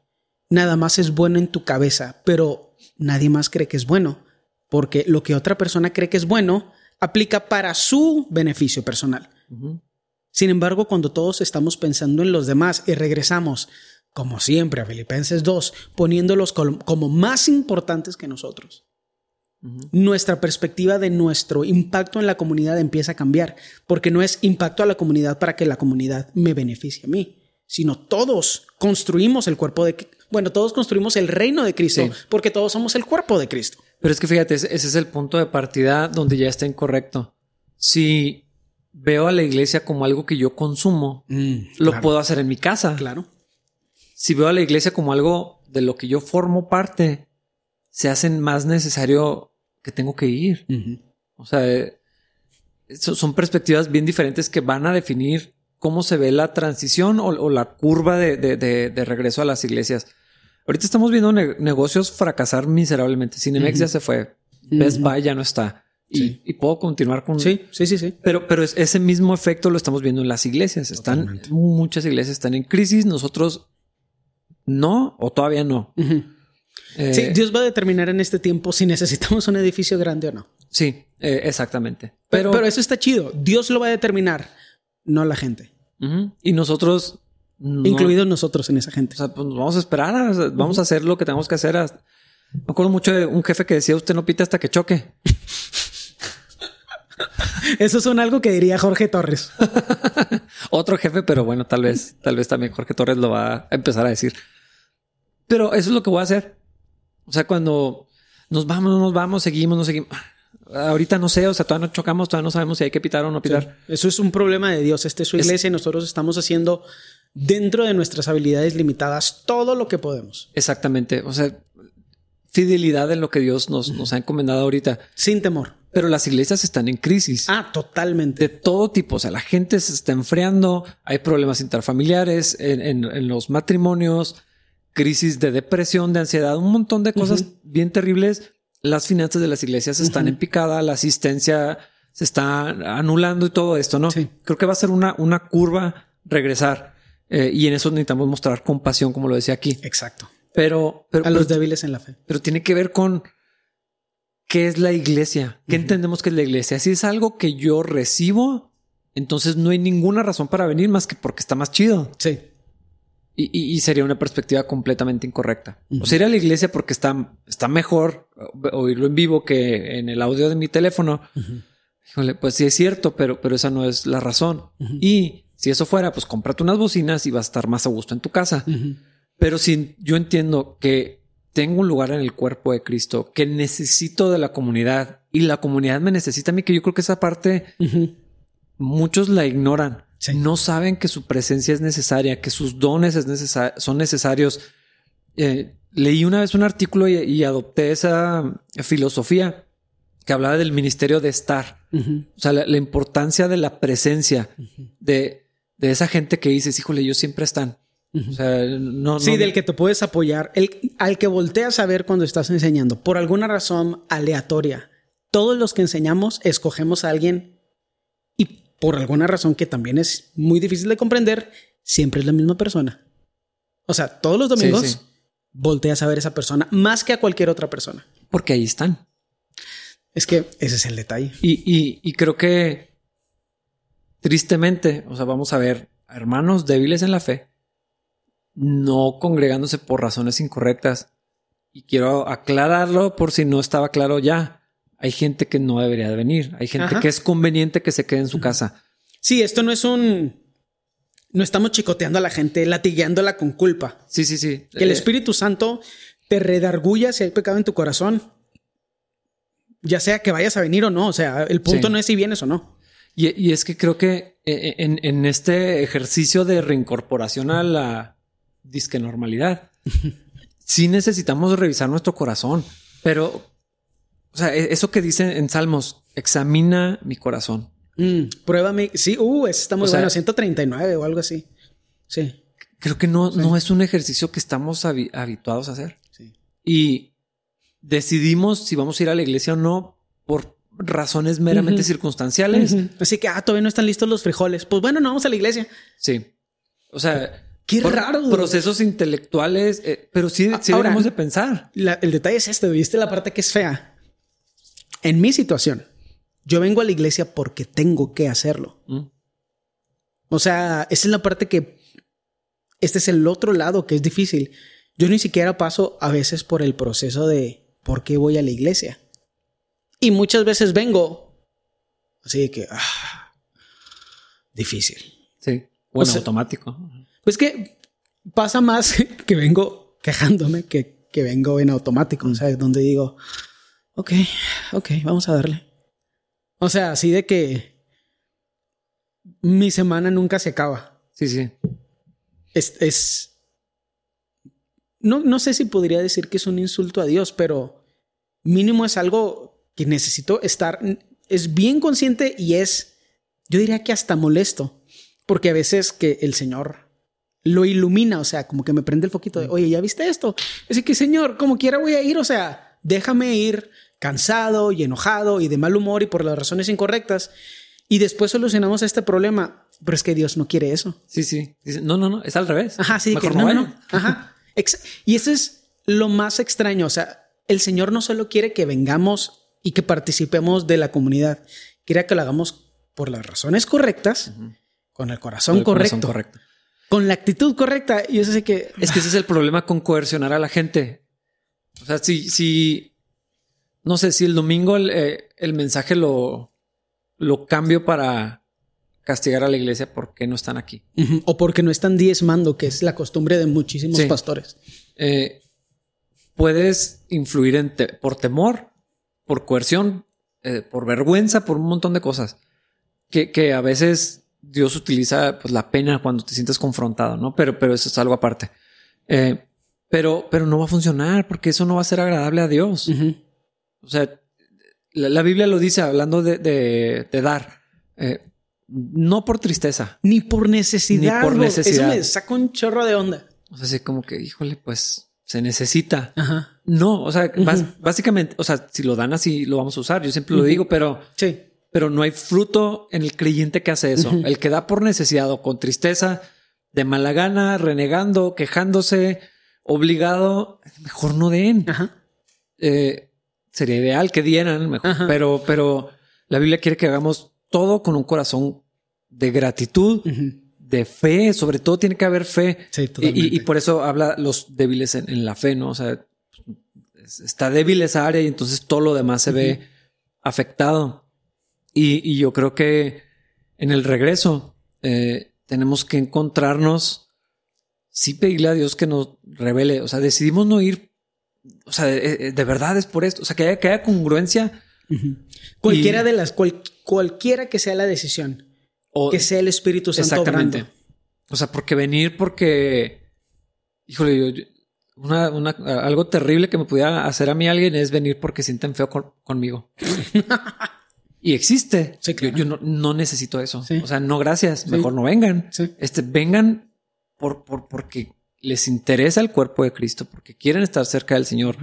Nada más es bueno en tu cabeza, pero nadie más cree que es bueno, porque lo que otra persona cree que es bueno aplica para su beneficio personal. Uh -huh. Sin embargo, cuando todos estamos pensando en los demás y regresamos, como siempre, a Filipenses 2, poniéndolos como más importantes que nosotros, Uh -huh. Nuestra perspectiva de nuestro impacto en la comunidad empieza a cambiar, porque no es impacto a la comunidad para que la comunidad me beneficie a mí, sino todos construimos el cuerpo de, bueno, todos construimos el reino de Cristo, sí. porque todos somos el cuerpo de Cristo. Pero es que fíjate, ese es el punto de partida donde ya está incorrecto. Si veo a la iglesia como algo que yo consumo, mm, lo claro. puedo hacer en mi casa. Claro. Si veo a la iglesia como algo de lo que yo formo parte, se hacen más necesario que tengo que ir. Uh -huh. O sea, eh, son perspectivas bien diferentes que van a definir cómo se ve la transición o, o la curva de, de, de, de, regreso a las iglesias. Ahorita estamos viendo ne negocios fracasar miserablemente. Cinemex uh -huh. ya se fue. Best uh -huh. Buy ya no está. Y, sí. y, puedo continuar con... Sí, sí, sí, sí. Pero, pero ese mismo efecto lo estamos viendo en las iglesias. Están, Totalmente. muchas iglesias están en crisis. Nosotros no, o todavía no. Eh, sí, Dios va a determinar en este tiempo si necesitamos un edificio grande o no. Sí, eh, exactamente. Pero, pero, eso está chido. Dios lo va a determinar, no la gente. Uh -huh. Y nosotros, no, incluidos nosotros en esa gente. O sea, pues nos vamos a esperar, a, vamos uh -huh. a hacer lo que tenemos que hacer. A, me acuerdo mucho de un jefe que decía: Usted no pita hasta que choque. Eso son algo que diría Jorge Torres. Otro jefe, pero bueno, tal vez, tal vez también Jorge Torres lo va a empezar a decir. Pero eso es lo que voy a hacer. O sea, cuando nos vamos, nos vamos, seguimos, no seguimos. Ahorita no sé, o sea, todavía no chocamos, todavía no sabemos si hay que pitar o no pitar. Eso es un problema de Dios. Este es su iglesia y nosotros estamos haciendo dentro de nuestras habilidades limitadas todo lo que podemos. Exactamente. O sea, fidelidad en lo que Dios nos, nos ha encomendado ahorita. Sin temor. Pero las iglesias están en crisis. Ah, totalmente. De todo tipo. O sea, la gente se está enfriando, hay problemas interfamiliares en, los matrimonios, crisis de depresión, de ansiedad, un montón de cosas bien terribles. Las finanzas de las iglesias están en picada, la asistencia se está anulando y todo esto, ¿no? Sí. Creo que va a ser una, una curva regresar. Eh, y en eso necesitamos mostrar compasión, como lo decía aquí. Exacto. Pero, pero a los débiles en la fe. Pero tiene que ver con qué es la iglesia, qué entendemos que es la iglesia. Si es algo que yo recibo, entonces no hay ninguna razón para venir más que porque está más chido. Sí. Y, sería una perspectiva completamente incorrecta. O sea, ir a la iglesia porque está, está mejor oírlo en vivo que en el audio de mi teléfono. pues sí es cierto, pero, pero esa no es la razón. Y si eso fuera, pues cómprate unas bocinas y vas a estar más a gusto en tu casa. Pero si yo entiendo que tengo un lugar en el cuerpo de Cristo, que necesito de la comunidad y la comunidad me necesita a mí, que yo creo que esa parte muchos la ignoran. No saben que su presencia es necesaria, que sus dones son necesarios. Eh, leí una vez un artículo y, adopté esa filosofía que hablaba del ministerio de estar. O sea, la, importancia de la presencia de, de, esa gente que dices, híjole, ellos siempre están. O sea, no, sí, del que te puedes apoyar, el, al que volteas a ver cuando estás enseñando, por alguna razón aleatoria. Todos los que enseñamos escogemos a alguien y por alguna razón que también es muy difícil de comprender, siempre es la misma persona. O sea, todos los domingos volteas a ver a esa persona más que a cualquier otra persona. Porque ahí están. Es que ese es el detalle. Y, y creo que tristemente, o sea, vamos a ver hermanos débiles en la fe no congregándose por razones incorrectas. Y quiero aclararlo por si no estaba claro ya. Hay gente que no debería de venir. Hay gente que es conveniente que se quede en su casa. Sí, esto no es un... No estamos chicoteando a la gente, latigueándola con culpa. Sí, sí, sí. Que el eh, Espíritu Santo te redarguya si hay pecado en tu corazón. Ya sea que vayas a venir o no. O sea, el punto no es si vienes o no. Y, es que creo que eh, en, en, este ejercicio de reincorporación a la, disque normalidad. sí necesitamos revisar nuestro corazón, pero, o sea, e-, eso que dice en Salmos, examina mi corazón. Mm, pruébame. Sí, uh, está muy bueno. 139 o algo así. Sí. Creo que no, no es un ejercicio que estamos habituados a hacer. Sí. Y decidimos si vamos a ir a la iglesia o no por razones meramente circunstanciales. Así que, ah, todavía no están listos los frijoles. Pues bueno, no vamos a la iglesia. Sí. O sea, Qué raro. Procesos intelectuales, eh, pero sí, sí deberíamos de pensar. el detalle es este, ¿viste la parte que es fea? En mi situación, yo vengo a la iglesia porque tengo que hacerlo. Mm. O sea, esa es la parte que... Este es el otro lado que es difícil. Yo ni siquiera paso a veces por el proceso de por qué voy a la iglesia. Y muchas veces vengo así que... Ah, difícil. Sí. Bueno, automático. Pues que pasa más que vengo quejándome que, que vengo en automático, o sea, donde digo, ok, ok, vamos a darle. O sea, así de que mi semana nunca se acaba. Sí, sí. Es, es no, no sé si podría decir que es un insulto a Dios, pero mínimo es algo que necesito estar, es bien consciente y es, yo diría que hasta molesto, porque a veces que el Señor lo ilumina, o sea, como que me prende el foquito de, oye, ¿ya viste esto? Así que, Señor, como quiera voy a ir, o sea, déjame ir cansado y enojado y de mal humor y por las razones incorrectas. Y después solucionamos este problema. Pero es que Dios no quiere eso. Sí, sí. No, no, no, es al revés. Ajá, sí, que no, no, Ajá. y eso es lo más extraño. O sea, el Señor no solo quiere que vengamos y que participemos de la comunidad, quiere que lo hagamos por las razones correctas, con el corazón correcto. Corazón correcto con la actitud correcta. Y eso sé que es que ese es el problema con coercionar a la gente. O sea, si, si no sé si el domingo el, eh, mensaje lo, lo cambio para castigar a la iglesia porque no están aquí. O porque no están diezmando, que es la costumbre de muchísimos Sí. pastores. Eh, puedes influir en te- por temor, por coerción, eh, por vergüenza, por un montón de cosas que, que a veces Dios utiliza pues, la pena cuando te sientes confrontado, ¿no? Pero, pero eso es algo aparte. Eh, pero, pero no va a funcionar porque eso no va a ser agradable a Dios. O sea, la, la Biblia lo dice hablando de, de- de dar, eh, no por tristeza. Ni por necesidad. Ni por necesidad. Eso me saca un chorro de onda. O sea, así como que, híjole, pues se necesita. Ajá. No, o sea, básicamente, o sea, si lo dan así, lo vamos a usar. Yo siempre lo digo, pero, Sí. pero no hay fruto en el creyente que hace eso. El que da por necesidad o con tristeza, de mala gana, renegando, quejándose, obligado, mejor no den. Ajá. Eh, sería ideal que dieran mejor, Ajá. pero, pero la Biblia quiere que hagamos todo con un corazón de gratitud. De fe, sobre todo tiene que haber fe. Sí, Y, y- por eso habla los débiles en, en la fe, ¿no? O sea, es- está débil esa área y entonces todo lo demás se ve afectado. Y, y yo creo que en el regreso eh, tenemos que encontrarnos, sí pedirle a Dios que nos revele, o sea, decidimos no ir, o sea, de, eh, de verdad es por esto, o sea, que haya, que haya congruencia. Cualquiera Y- de las, cual- cualquiera que sea la decisión, o que sea el Espíritu Santo Exactamente. obrando. O sea, porque venir porque, híjole, yo, yo- una, una- algo terrible que me pudiera hacer a mí alguien es venir porque sienten feo con- conmigo. y existe. Sí, Yo- claro. yo, no, no necesito eso. Sí. O sea, no gracias. Sí. Mejor no vengan. Este, vengan por, por, porque les interesa el cuerpo de Cristo, porque quieren estar cerca del Señor,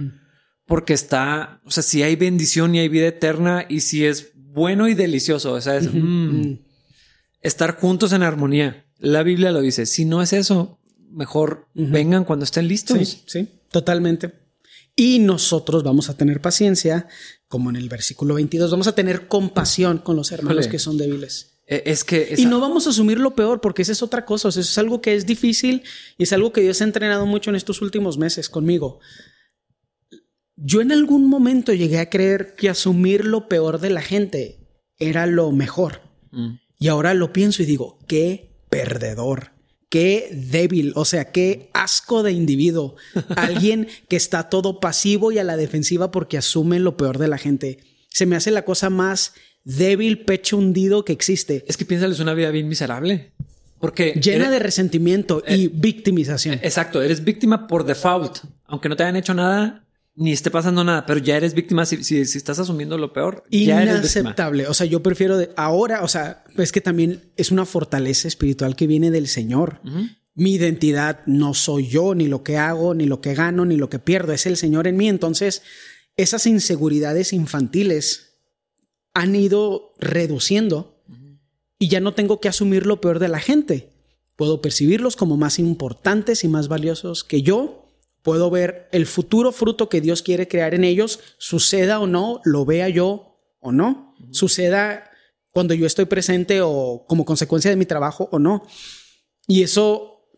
porque está, o sea, si hay bendición y hay vida eterna y si es bueno y delicioso, o sea, es, mm, Mm. Estar juntos en armonía. La Biblia lo dice. Si no es eso, mejor vengan cuando estén listos. Sí, sí, totalmente. Y nosotros vamos a tener paciencia, como en el versículo 22, vamos a tener compasión con los hermanos que son débiles. Eh, Es que Y no vamos a asumir lo peor, porque esa es otra cosa. O sea, eso es algo que es difícil y es algo que Dios ha entrenado mucho en estos últimos meses conmigo. Yo en algún momento llegué a creer que asumir lo peor de la gente era lo mejor. Mm. Y ahora lo pienso y digo, qué perdedor, qué débil, o sea, qué asco de individuo. Alguien que está todo pasivo y a la defensiva porque asume lo peor de la gente. Se me hace la cosa más débil, pecho hundido que existe. Es que piénsales una vida bien miserable. Porque Llena eres- de resentimiento y Eh, victimización. Exacto, eres víctima por default. Aunque no te hayan hecho nada, ni esté pasando nada, pero ya eres víctima si, si, si estás asumiendo lo peor. Ya eres. Inaceptable. O sea, yo prefiero de ahora, o sea, es que también es una fortaleza espiritual que viene del Señor. Mi identidad no soy yo, ni lo que hago, ni lo que gano, ni lo que pierdo, es el Señor en mí. Entonces, esas inseguridades infantiles han ido reduciendo y ya no tengo que asumir lo peor de la gente. Puedo percibirlos como más importantes y más valiosos que yo. Puedo ver el futuro fruto que Dios quiere crear en ellos, suceda o no, lo vea yo o no, suceda cuando yo estoy presente o como consecuencia de mi trabajo o no. Y eso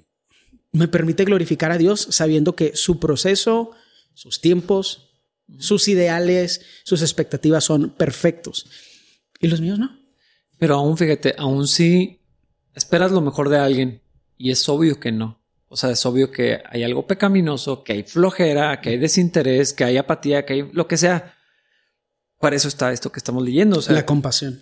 me permite glorificar a Dios sabiendo que su proceso, sus tiempos, sus ideales, sus expectativas son perfectos. Y los míos no. Pero aún, fíjate, aún si esperas lo mejor de alguien y es obvio que no. O sea, es obvio que hay algo pecaminoso, que hay flojera, que hay desinterés, que hay apatía, que hay lo que sea. Para eso está esto que estamos leyendo. O sea, La compasión.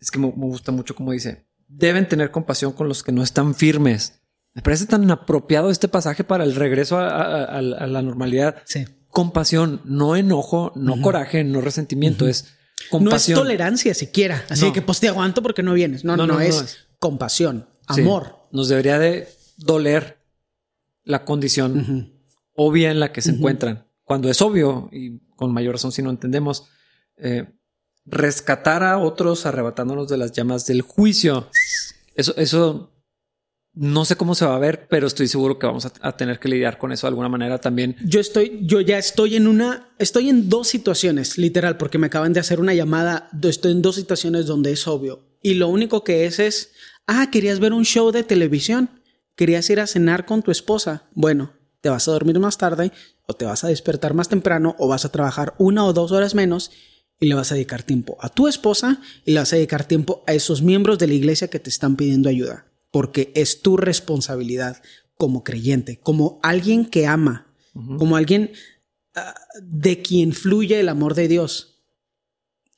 es que me, me gusta mucho como dice, deben tener compasión con los que no están firmes. Me parece tan apropiado este pasaje para el regreso a, a- a- a la normalidad. Sí. Compasión, no enojo, no coraje, no resentimiento, es No es compasión. tolerancia siquiera. Así No. que pues te aguanto porque no vienes. No, no, No, es, compasión, Sí. amor. Nos debería de doler la condición obvia en la que se encuentran. Cuando es obvio, y con mayor razón si no entendemos, eh, rescatar a otros arrebatándonos de las llamas del juicio. Eso, eso no sé cómo se va a ver, pero estoy seguro que vamos a, a tener que lidiar con eso de alguna manera también. Yo estoy, yo ya estoy en una, estoy en dos situaciones, literal, porque me acaban de hacer una llamada. Estoy en dos situaciones donde es obvio. Y lo único que es es, ah, querías ver un show de televisión, querías ir a cenar con tu esposa. Bueno, te vas a dormir más tarde, o te vas a despertar más temprano, o vas a trabajar una o dos horas menos, y le vas a dedicar tiempo a tu esposa y le vas a dedicar tiempo a esos miembros de la iglesia que te están pidiendo ayuda, porque es tu responsabilidad como creyente, como alguien que ama, como alguien ah, de quien fluye el amor de Dios.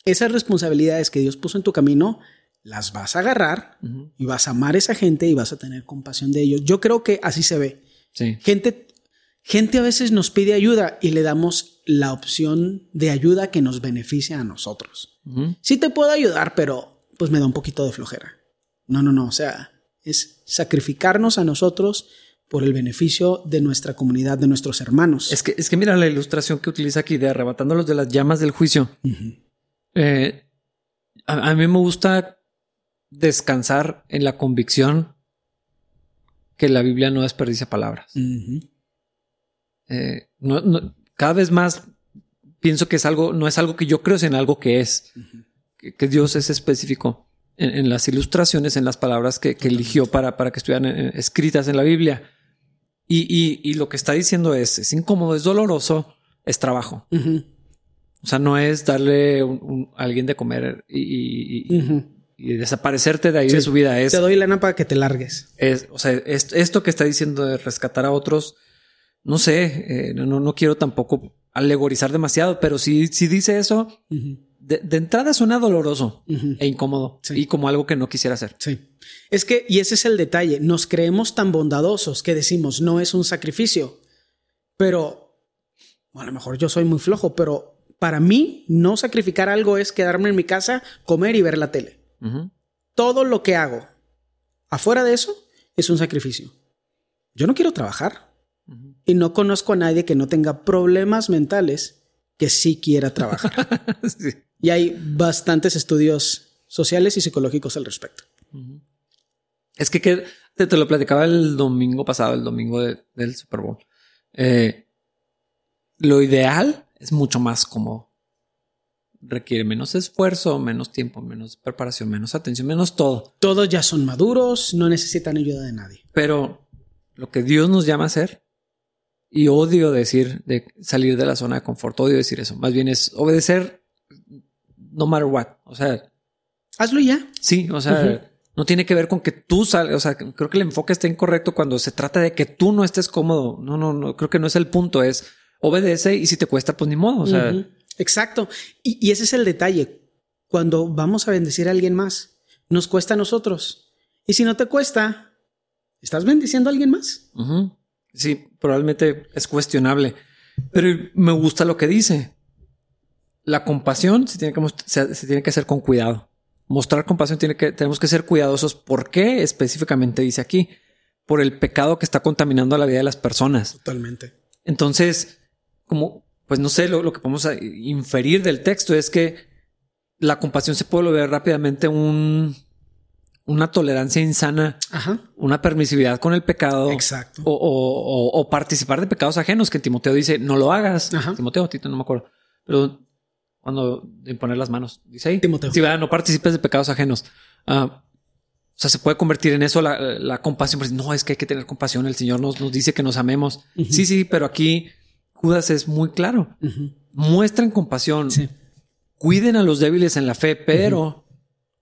Esas responsabilidades que Dios puso en tu camino, las vas a agarrar y vas a amar a esa gente y vas a tener compasión de ellos. Yo creo que así se ve. Gente, gente a veces nos pide ayuda y le damos la opción de ayuda que nos beneficia a nosotros. Sí te puedo ayudar, pero pues me da un poquito de flojera. No, no, no. O sea, es sacrificarnos a nosotros por el beneficio de nuestra comunidad, de nuestros hermanos. Es que, es que mira la ilustración que utiliza aquí de arrebatándolos de las llamas del juicio. Eh, a, mí me gusta descansar en la convicción que la Biblia no desperdicia palabras. Eh, cada vez más pienso que es algo, no es algo que yo creo, sino algo que es. que, Dios es específico en, las ilustraciones, en las palabras que, eligió para, para que estuvieran eh, escritas en la Biblia. Y, lo que está diciendo es, es incómodo, es doloroso, es trabajo. O sea, no es darle a alguien de comer y, desaparecerte de ahí de su vida. Es, te doy lana para que te largues. Es, o sea, esto que está diciendo de rescatar a otros, no sé, eh, no, no, quiero tampoco alegorizar demasiado, pero si, si dice eso, de, entrada suena doloroso e incómodo y como algo que no quisiera hacer. Sí. Es que, y ese es el detalle, nos creemos tan bondadosos que decimos, no es un sacrificio, pero a lo mejor yo soy muy flojo, pero para mí no sacrificar algo es quedarme en mi casa, comer y ver la tele. Todo lo que hago afuera de eso es un sacrificio. Yo no quiero trabajar y no conozco a nadie que no tenga problemas mentales que sí quiera trabajar. Y hay bastantes estudios sociales y psicológicos al respecto. Es que, te, lo platicaba el domingo pasado, el domingo del Super Bowl. Eh, lo ideal es mucho más cómodo. Requiere menos esfuerzo, menos tiempo, menos preparación, menos atención, menos todo. Todos ya son maduros, no necesitan ayuda de nadie. Pero lo que Dios nos llama a hacer, y odio decir de salir de la zona de confort, odio decir eso. Más bien es obedecer no matter what. O sea, hazlo ya. Sí, o sea, no tiene que ver con que tú salgas, o sea, creo que el enfoque está incorrecto cuando se trata de que tú no estés cómodo. No, no, no, creo que no es el punto, es obedece y si te cuesta, pues ni modo. O sea, exacto. Y, ese es el detalle. Cuando vamos a bendecir a alguien más, nos cuesta a nosotros. Y si no te cuesta, ¿estás bendiciendo a alguien más? Sí, probablemente es cuestionable, pero me gusta lo que dice. La compasión se tiene que, se tiene que hacer con cuidado mostrar compasión tiene que, tenemos que ser cuidadosos. ¿Por qué específicamente dice aquí? Por el pecado que está contaminando la vida de las personas. Totalmente. Entonces, como, pues no sé, lo, que podemos inferir del texto es que la compasión se puede ver rápidamente un, una tolerancia insana, una permisividad con el pecado. Exacto. O, participar de pecados ajenos, que Timoteo dice, no lo hagas. Timoteo, Tito, no me acuerdo. Pero cuando imponer las manos. Dice ahí. Timoteo. Sí, no participes de pecados ajenos. Ah, o sea, se puede convertir en eso la, compasión. No, es que hay que tener compasión. El Señor nos, nos dice que nos amemos. Sí, sí, pero aquí Judas es muy claro. Muestren compasión. Cuiden a los débiles en la fe, pero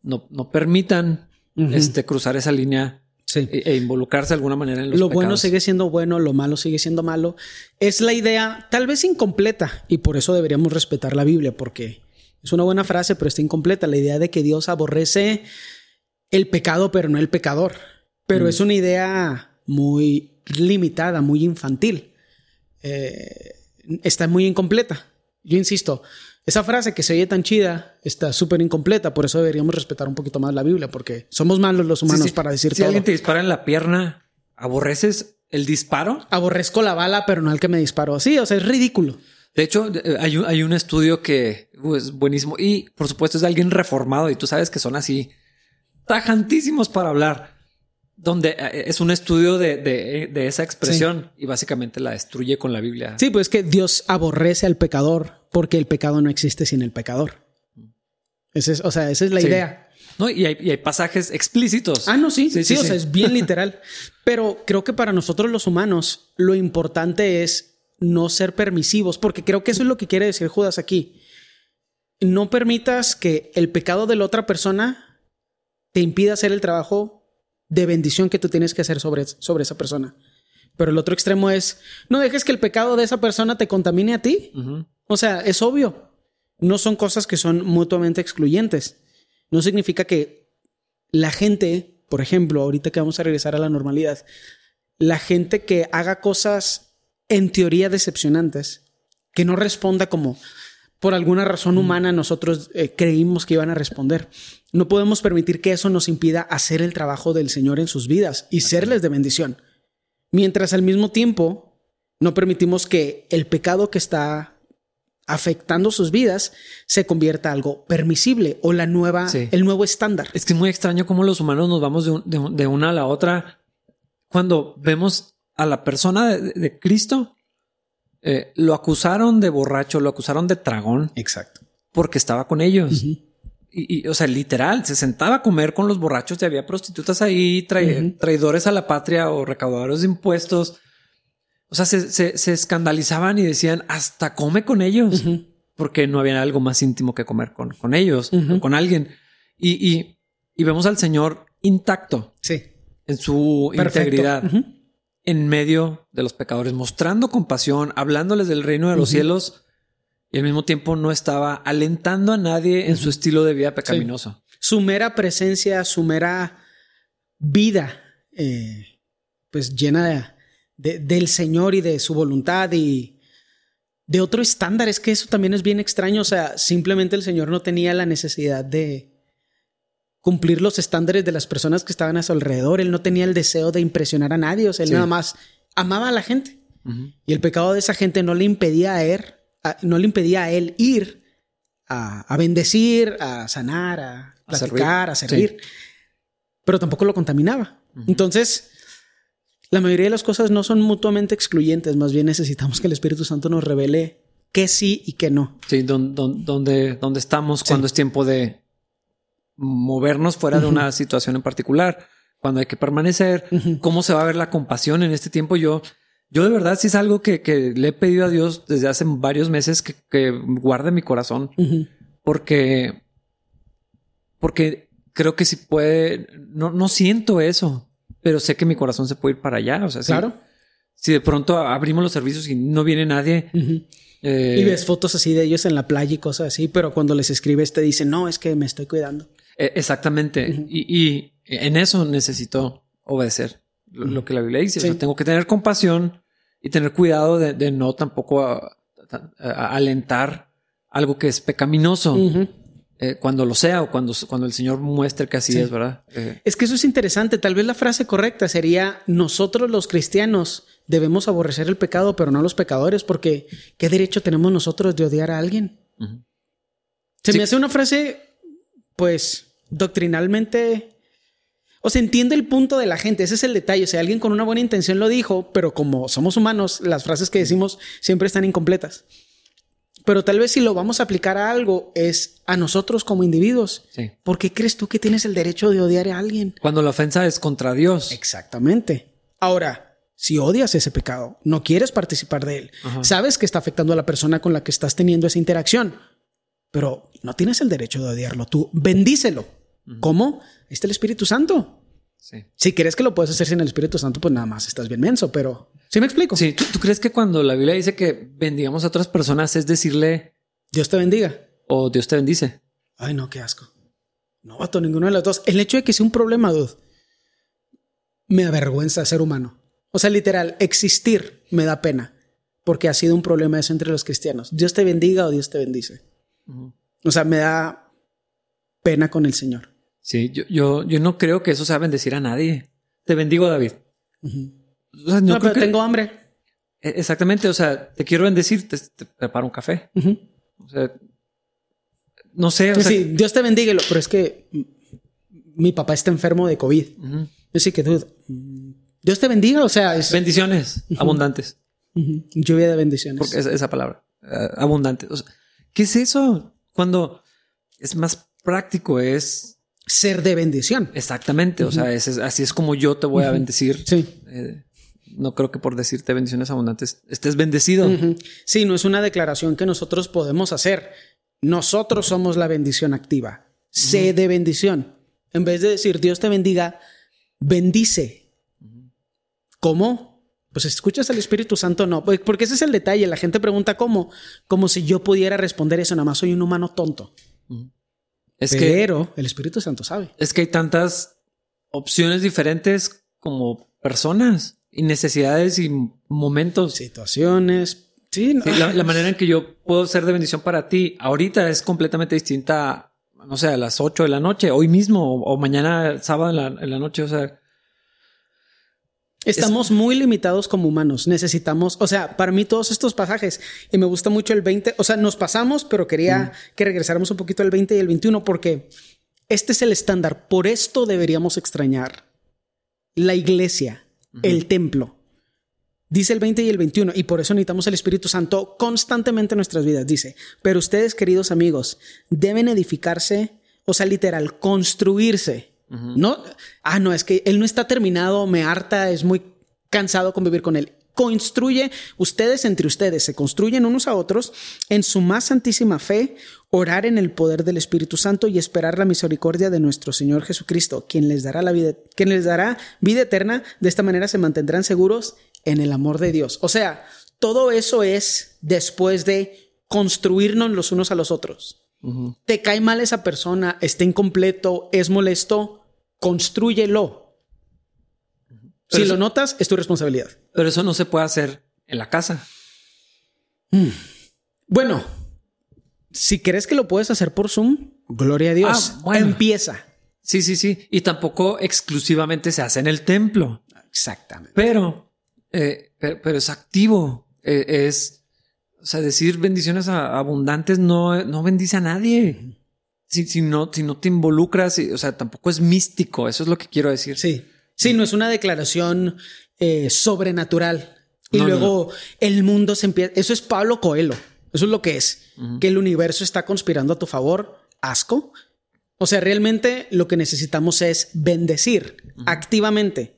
no, no permitan este, cruzar esa línea e, e, involucrarse de alguna manera en los Lo bueno sigue siendo bueno, lo malo sigue siendo malo. Es la idea, tal vez incompleta, y por eso deberíamos respetar la Biblia, porque es una buena frase, pero está incompleta. La idea de que Dios aborrece el pecado, pero no el pecador. Pero mm. es una idea muy limitada, muy infantil. Eh, está muy incompleta. Yo insisto, esa frase que se oye tan chida está súper incompleta, por eso deberíamos respetar un poquito más la Biblia, porque somos malos los humanos para decir si alguien te dispara en la pierna, ¿aborreces el disparo? Aborrezco la bala, pero no el que me disparó. Sí, o sea, es ridículo. De hecho, eh, hay un, hay un estudio que uh, es buenísimo y por supuesto es de alguien reformado y tú sabes que son así tajantísimos para hablar, donde eh, es un estudio de, de, esa expresión y básicamente la destruye con la Biblia. Sí, pues es que Dios aborrece al pecador porque el pecado no existe sin el pecador. es, o sea, esa es la idea. No, y hay, pasajes explícitos. Ah, no, sí, sí, sí, o sea, es bien literal. Pero creo que para nosotros los humanos lo importante es no ser permisivos, porque creo que eso es lo que quiere decir Judas aquí. no permitas que el pecado de la otra persona te impida hacer el trabajo de bendición que tú tienes que hacer sobre, sobre esa persona. Pero el otro extremo es, no dejes que el pecado de esa persona te contamine a ti. O sea, es obvio. No son cosas que son mutuamente excluyentes. No significa que la gente, por ejemplo, ahorita que vamos a regresar a la normalidad, la gente que haga cosas en teoría decepcionantes, que no responda como por alguna razón humana nosotros eh, creímos que iban a responder. No podemos permitir que eso nos impida hacer el trabajo del Señor en sus vidas y serles de bendición. Mientras al mismo tiempo no permitimos que el pecado que está afectando sus vidas se convierta en algo permisible o la nueva, el nuevo estándar. Es que es muy extraño cómo los humanos nos vamos de, una a la otra cuando vemos a la persona de, Cristo. Eh, lo acusaron de borracho, lo acusaron de tragón. Exacto. Porque estaba con ellos. Y, o sea, literal, se sentaba a comer con los borrachos y había prostitutas ahí, traidores a la patria o recaudadores de impuestos. O sea, se, escandalizaban y decían, hasta come con ellos, porque no había algo más íntimo que comer con, con ellos, con alguien. Y, vemos al Señor intacto. Sí. En su integridad. En medio de los pecadores, mostrando compasión, hablándoles del reino de los cielos y al mismo tiempo no estaba alentando a nadie en su estilo de vida pecaminoso. Su mera presencia, su mera vida, eh, pues llena de, del Señor y de su voluntad y de otro estándar. Es que eso también es bien extraño. O sea, simplemente el Señor no tenía la necesidad de cumplir los estándares de las personas que estaban a su alrededor. Él no tenía el deseo de impresionar a nadie. O sea, él nada más amaba a la gente. Y el pecado de esa gente no le impedía a él, no le impedía a él ir a, bendecir, a sanar, a platicar, a servir. Pero tampoco lo contaminaba. Entonces, la mayoría de las cosas no son mutuamente excluyentes, más bien necesitamos que el Espíritu Santo nos revele qué sí y qué no. Sí, dónde, estamos cuando es tiempo de movernos fuera de una situación en particular, cuando hay que permanecer, cómo se va a ver la compasión en este tiempo. Yo, yo de verdad sí es algo que, le he pedido a Dios desde hace varios meses que, guarde mi corazón, porque, porque creo que si puede, no, no siento eso pero sé que mi corazón se puede ir para allá. O sea, claro. Si, de pronto abrimos los servicios y no viene nadie. Eh, y ves fotos así de ellos en la playa y cosas así, pero cuando les escribes te dicen, no, es que me estoy cuidando. E, exactamente. y, en eso necesito obedecer lo, que la Biblia dice. O sea, tengo que tener compasión y tener cuidado de, no tampoco alentar algo que es pecaminoso. Eh, cuando lo sea o cuando, cuando el Señor muestre que así es, ¿verdad? Eh, es que eso es interesante. Tal vez la frase correcta sería, nosotros los cristianos debemos aborrecer el pecado, pero no los pecadores, porque ¿qué derecho tenemos nosotros de odiar a alguien? Se me hace una frase, pues, doctrinalmente... O sea, entiende el punto de la gente, ese es el detalle. O sea, alguien con una buena intención lo dijo, pero como somos humanos, las frases que decimos siempre están incompletas. Pero tal vez si lo vamos a aplicar a algo es a nosotros como individuos. ¿Por qué crees tú que tienes el derecho de odiar a alguien? Cuando la ofensa es contra Dios. Exactamente. Ahora, si odias ese pecado, no quieres participar de él, sabes que está afectando a la persona con la que estás teniendo esa interacción, pero no tienes el derecho de odiarlo. Tú bendícelo. ¿Cómo? Ahí está el Espíritu Santo. Si crees que lo puedes hacer sin el Espíritu Santo, pues nada más estás bien menso, pero ¿sí me explico? Sí, ¿tú, crees que cuando la Biblia dice que bendigamos a otras personas es decirle Dios te bendiga o Dios te bendice? Ay, no, qué asco. No, vato, ninguno de los dos. El hecho de que sea un problema, dude, me avergüenza ser humano. O sea, literal, existir me da pena porque ha sido un problema eso entre los cristianos. Dios te bendiga o Dios te bendice. O sea, me da pena con el Señor. Sí, yo, yo, yo no creo que eso sea bendecir a nadie. Te bendigo, David. no, pero tengo hambre. E, exactamente, o sea, te quiero bendecir, te, preparo un café. O sea, no sé. O sea, sí, Dios te bendiga, pero es que mi papá está enfermo de COVID. Yo sí que tú, Dios te bendiga, o sea, es... bendiciones abundantes. Lluvia de bendiciones. Porque es esa palabra, uh, abundante. O sea, ¿qué es eso? Cuando es más práctico, es ser de bendición. Exactamente. O sea, así es como yo te voy a bendecir. Sí. Eh, no creo que por decirte bendiciones abundantes estés bendecido. Sí, no es una declaración que nosotros podemos hacer. Nosotros somos la bendición activa. Sé de bendición. En vez de decir Dios te bendiga, bendice. ¿Cómo? Pues escuchas al Espíritu Santo, no. Pues, porque ese es el detalle. La gente pregunta cómo. Como si yo pudiera responder eso. Nada más soy un humano tonto. Es Pero el Espíritu Santo sabe. Es que hay tantas opciones diferentes como personas y necesidades y momentos. Situaciones. Sí, la, manera en que yo puedo ser de bendición para ti ahorita es completamente distinta, no sé, a las 8 de la noche, hoy mismo o, mañana sábado en la, noche. O sea, Estamos muy limitados como humanos. Necesitamos, o sea, para mí todos estos pasajes, y me gusta mucho el 20, o sea, nos pasamos, pero quería que regresáramos un poquito al 20 y el 21 porque este es el estándar. Por esto deberíamos extrañar la iglesia, el templo. Dice el 20 y el 21, y por eso necesitamos el Espíritu Santo constantemente en nuestras vidas. Dice, pero ustedes, queridos amigos, deben edificarse, o sea, literal, construirse. No, ah, no, es que él no está terminado, me harta, es muy cansado convivir con él. Construye, ustedes entre ustedes se construyen unos a otros en su más santísima fe, orar en el poder del Espíritu Santo y esperar la misericordia de nuestro Señor Jesucristo, quien les dará la vida, quien les dará vida eterna. De esta manera se mantendrán seguros en el amor de Dios. O sea, todo eso es después de construirnos los unos a los otros. Te cae mal esa persona, está incompleto, es molesto, construyelo si lo notas, es tu responsabilidad. Pero eso no se puede hacer en la casa. Mm. Bueno, si crees que lo puedes hacer por Zoom, gloria a Dios. Ah, Empieza. Sí, sí, sí. Y tampoco exclusivamente se hace en el templo. Exactamente. Pero, eh, pero, es activo. Eh, es, o sea, decir bendiciones abundantes no, no bendice a nadie. Si, si, no, si no te involucras, o sea, tampoco es místico. Eso es lo que quiero decir. Sí. Sí, no es una declaración eh, sobrenatural. Y luego el mundo se empieza. Eso es Pablo Coelho. Eso es lo que es. Que el universo está conspirando a tu favor. Asco. O sea, realmente lo que necesitamos es bendecir activamente.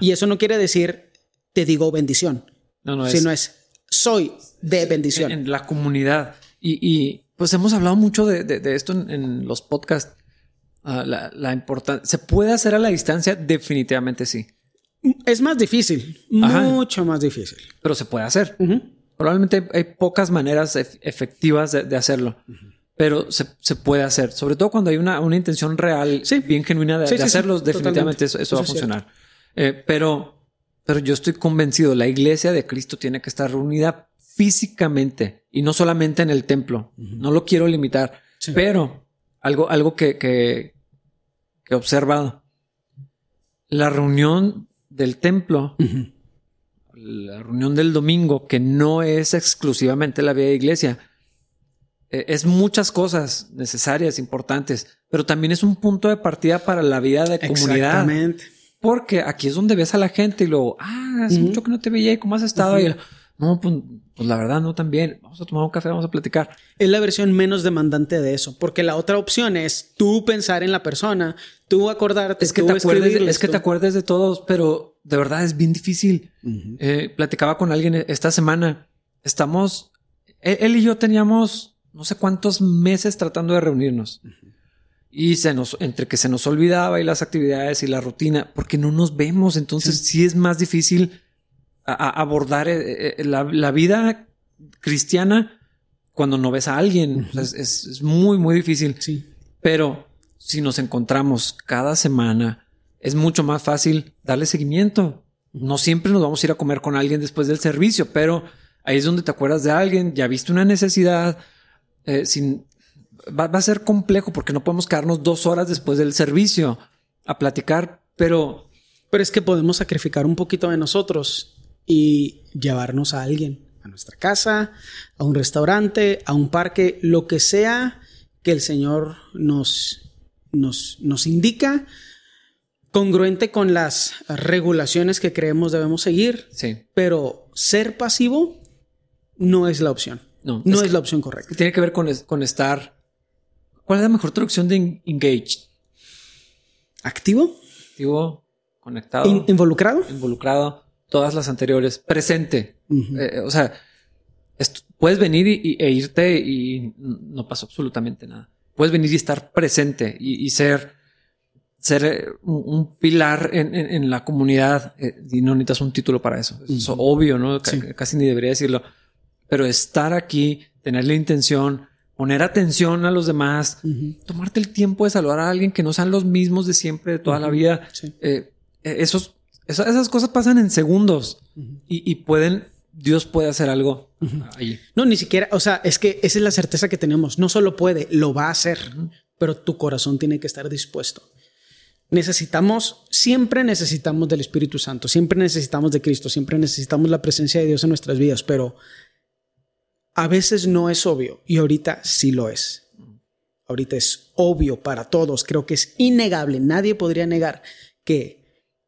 Y eso no quiere decir te digo bendición. No, no Sino es soy de bendición. En, la comunidad. Y, pues hemos hablado mucho de, esto en los podcasts. Ah, la, importancia. ¿Se puede hacer a la distancia? Definitivamente sí. Es más difícil, mucho más difícil. Pero se puede hacer. Probablemente hay pocas maneras efectivas de, hacerlo. Pero se, puede hacer, sobre todo cuando hay una, intención real, bien genuina de, hacerlo, definitivamente eso, va a funcionar. Eh, pero, pero yo estoy convencido, la iglesia de Cristo tiene que estar reunida físicamente y no solamente en el templo. No lo quiero limitar, pero algo, algo que, que he observado. La reunión del templo, la reunión del domingo, que no es exclusivamente la vida de iglesia, eh, es muchas cosas necesarias, importantes, pero también es un punto de partida para la vida de comunidad. Exactamente. Porque aquí es donde ves a la gente y luego, ah, hace mucho que no te veía y cómo has estado. ahí. No, pues, pues, la verdad no tan bien. Vamos a tomar un café, vamos a platicar. Es la versión menos demandante de eso, porque la otra opción es tú pensar en la persona, tú acordarte, es que te acuerdes, es que te acuerdes de todos, pero de verdad es bien difícil. Eh, platicaba con alguien esta semana. Estamos, él, y yo teníamos no sé cuántos meses tratando de reunirnos. Y se nos, entre que se nos olvidaba y las actividades y la rutina, porque no nos vemos. Entonces sí es más difícil a, abordar eh, eh, la, vida cristiana cuando no ves a alguien. es, muy, muy difícil. Sí. Pero si nos encontramos cada semana, es mucho más fácil darle seguimiento. No siempre nos vamos a ir a comer con alguien después del servicio, pero ahí es donde te acuerdas de alguien, ya viste una necesidad, eh, sin, va, a ser complejo porque no podemos quedarnos dos horas después del servicio a platicar, pero... Pero es que podemos sacrificar un poquito de nosotros y llevarnos a alguien a nuestra casa, a un restaurante, a un parque, lo que sea que el Señor nos, nos, nos indica, congruente con las regulaciones que creemos debemos seguir. Sí. Pero ser pasivo no es la opción. No, no es, la opción correcta. Tiene que ver con, con, estar. ¿Cuál es la mejor traducción de engaged? ¿Activo? Activo, conectado. ¿Involucrado? Involucrado todas las anteriores, presente. Eh, o sea, puedes venir y, e irte y no pasó absolutamente nada. Puedes venir y estar presente y, ser, ser eh, un, pilar en, la comunidad eh, y no necesitas un título para eso. Es obvio, ¿no? Casi ni debería decirlo. Pero estar aquí, tener la intención, poner atención a los demás, tomarte el tiempo de saludar a alguien que no sean los mismos de siempre, de toda la vida. Eh, esos, esas, cosas pasan en segundos y, y pueden Dios puede hacer algo ahí. No, ni siquiera, o sea, es que esa es la certeza que tenemos. No solo puede, lo va a hacer, pero tu corazón tiene que estar dispuesto. Necesitamos, siempre necesitamos del Espíritu Santo, siempre necesitamos de Cristo, siempre necesitamos la presencia de Dios en nuestras vidas, pero a veces no es obvio y ahorita sí lo es. Ahorita es obvio para todos, creo que es innegable, nadie podría negar que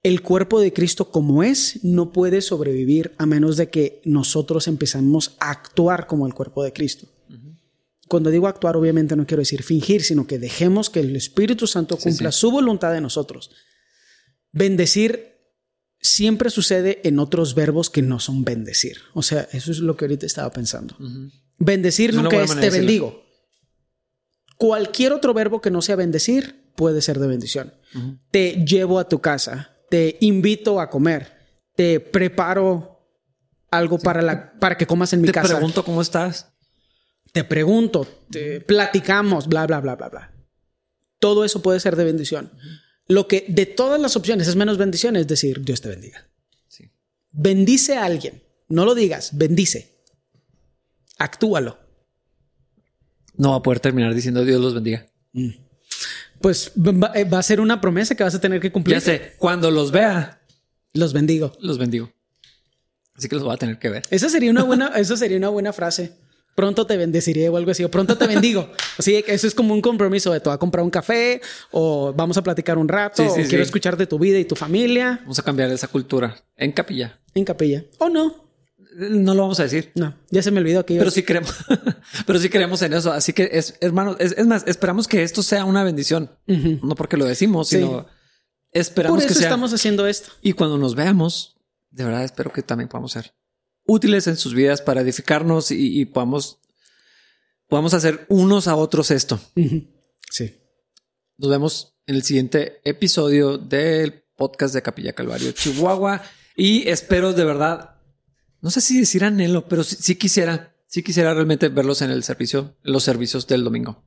el cuerpo de Cristo como es no puede sobrevivir a menos de que nosotros empezamos a actuar como el cuerpo de Cristo. Cuando digo actuar, obviamente no quiero decir fingir, sino que dejemos que el Espíritu Santo cumpla su voluntad de nosotros. Bendecir siempre sucede en otros verbos que no son bendecir. O sea, eso es lo que ahorita estaba pensando. Bendecir no que es te bendigo. Cualquier otro verbo que no sea bendecir puede ser de bendición. Te llevo a tu casa te invito a comer, te preparo algo para, la, para que comas en mi casa. Te pregunto cómo estás. Te pregunto, te platicamos, bla, bla, bla, bla, bla. Todo eso puede ser de bendición. Lo que de todas las opciones es menos bendición es decir, Dios te bendiga. Sí. Bendice a alguien. No lo digas, bendice. Actúalo. No va a poder terminar diciendo Dios los bendiga. Mm pues eh, va, a ser una promesa que vas a tener que cumplir. Ya sé, cuando los vea, los bendigo. Los bendigo. Así que los voy a tener que ver. Esa sería una buena, eso sería una buena frase. Pronto te bendeciré o algo así, o pronto te bendigo. Así que eso es como un compromiso de te voy a comprar un café o vamos a platicar un rato o quiero escuchar de tu vida y tu familia. Vamos a cambiar esa cultura en capilla. En capilla. O no. No lo vamos a decir. No, ya se me olvidó que Pero sí creemos, pero sí creemos en eso. Así que es, hermano, es, más, esperamos que esto sea una bendición. No porque lo decimos, sino esperamos Por eso que estamos haciendo esto. Y cuando nos veamos, de verdad espero que también podamos ser útiles en sus vidas para edificarnos y, podamos, podamos hacer unos a otros esto. Sí. Nos vemos en el siguiente episodio del podcast de Capilla Calvario, Chihuahua. Y espero de verdad no sé si decir anhelo, pero sí, quisiera, sí quisiera realmente verlos en el servicio, los servicios del domingo.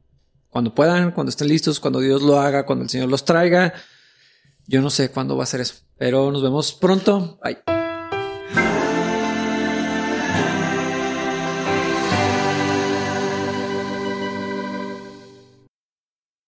Cuando puedan, cuando estén listos, cuando Dios lo haga, cuando el Señor los traiga. Yo no sé cuándo va a ser eso, pero nos vemos pronto. Bye.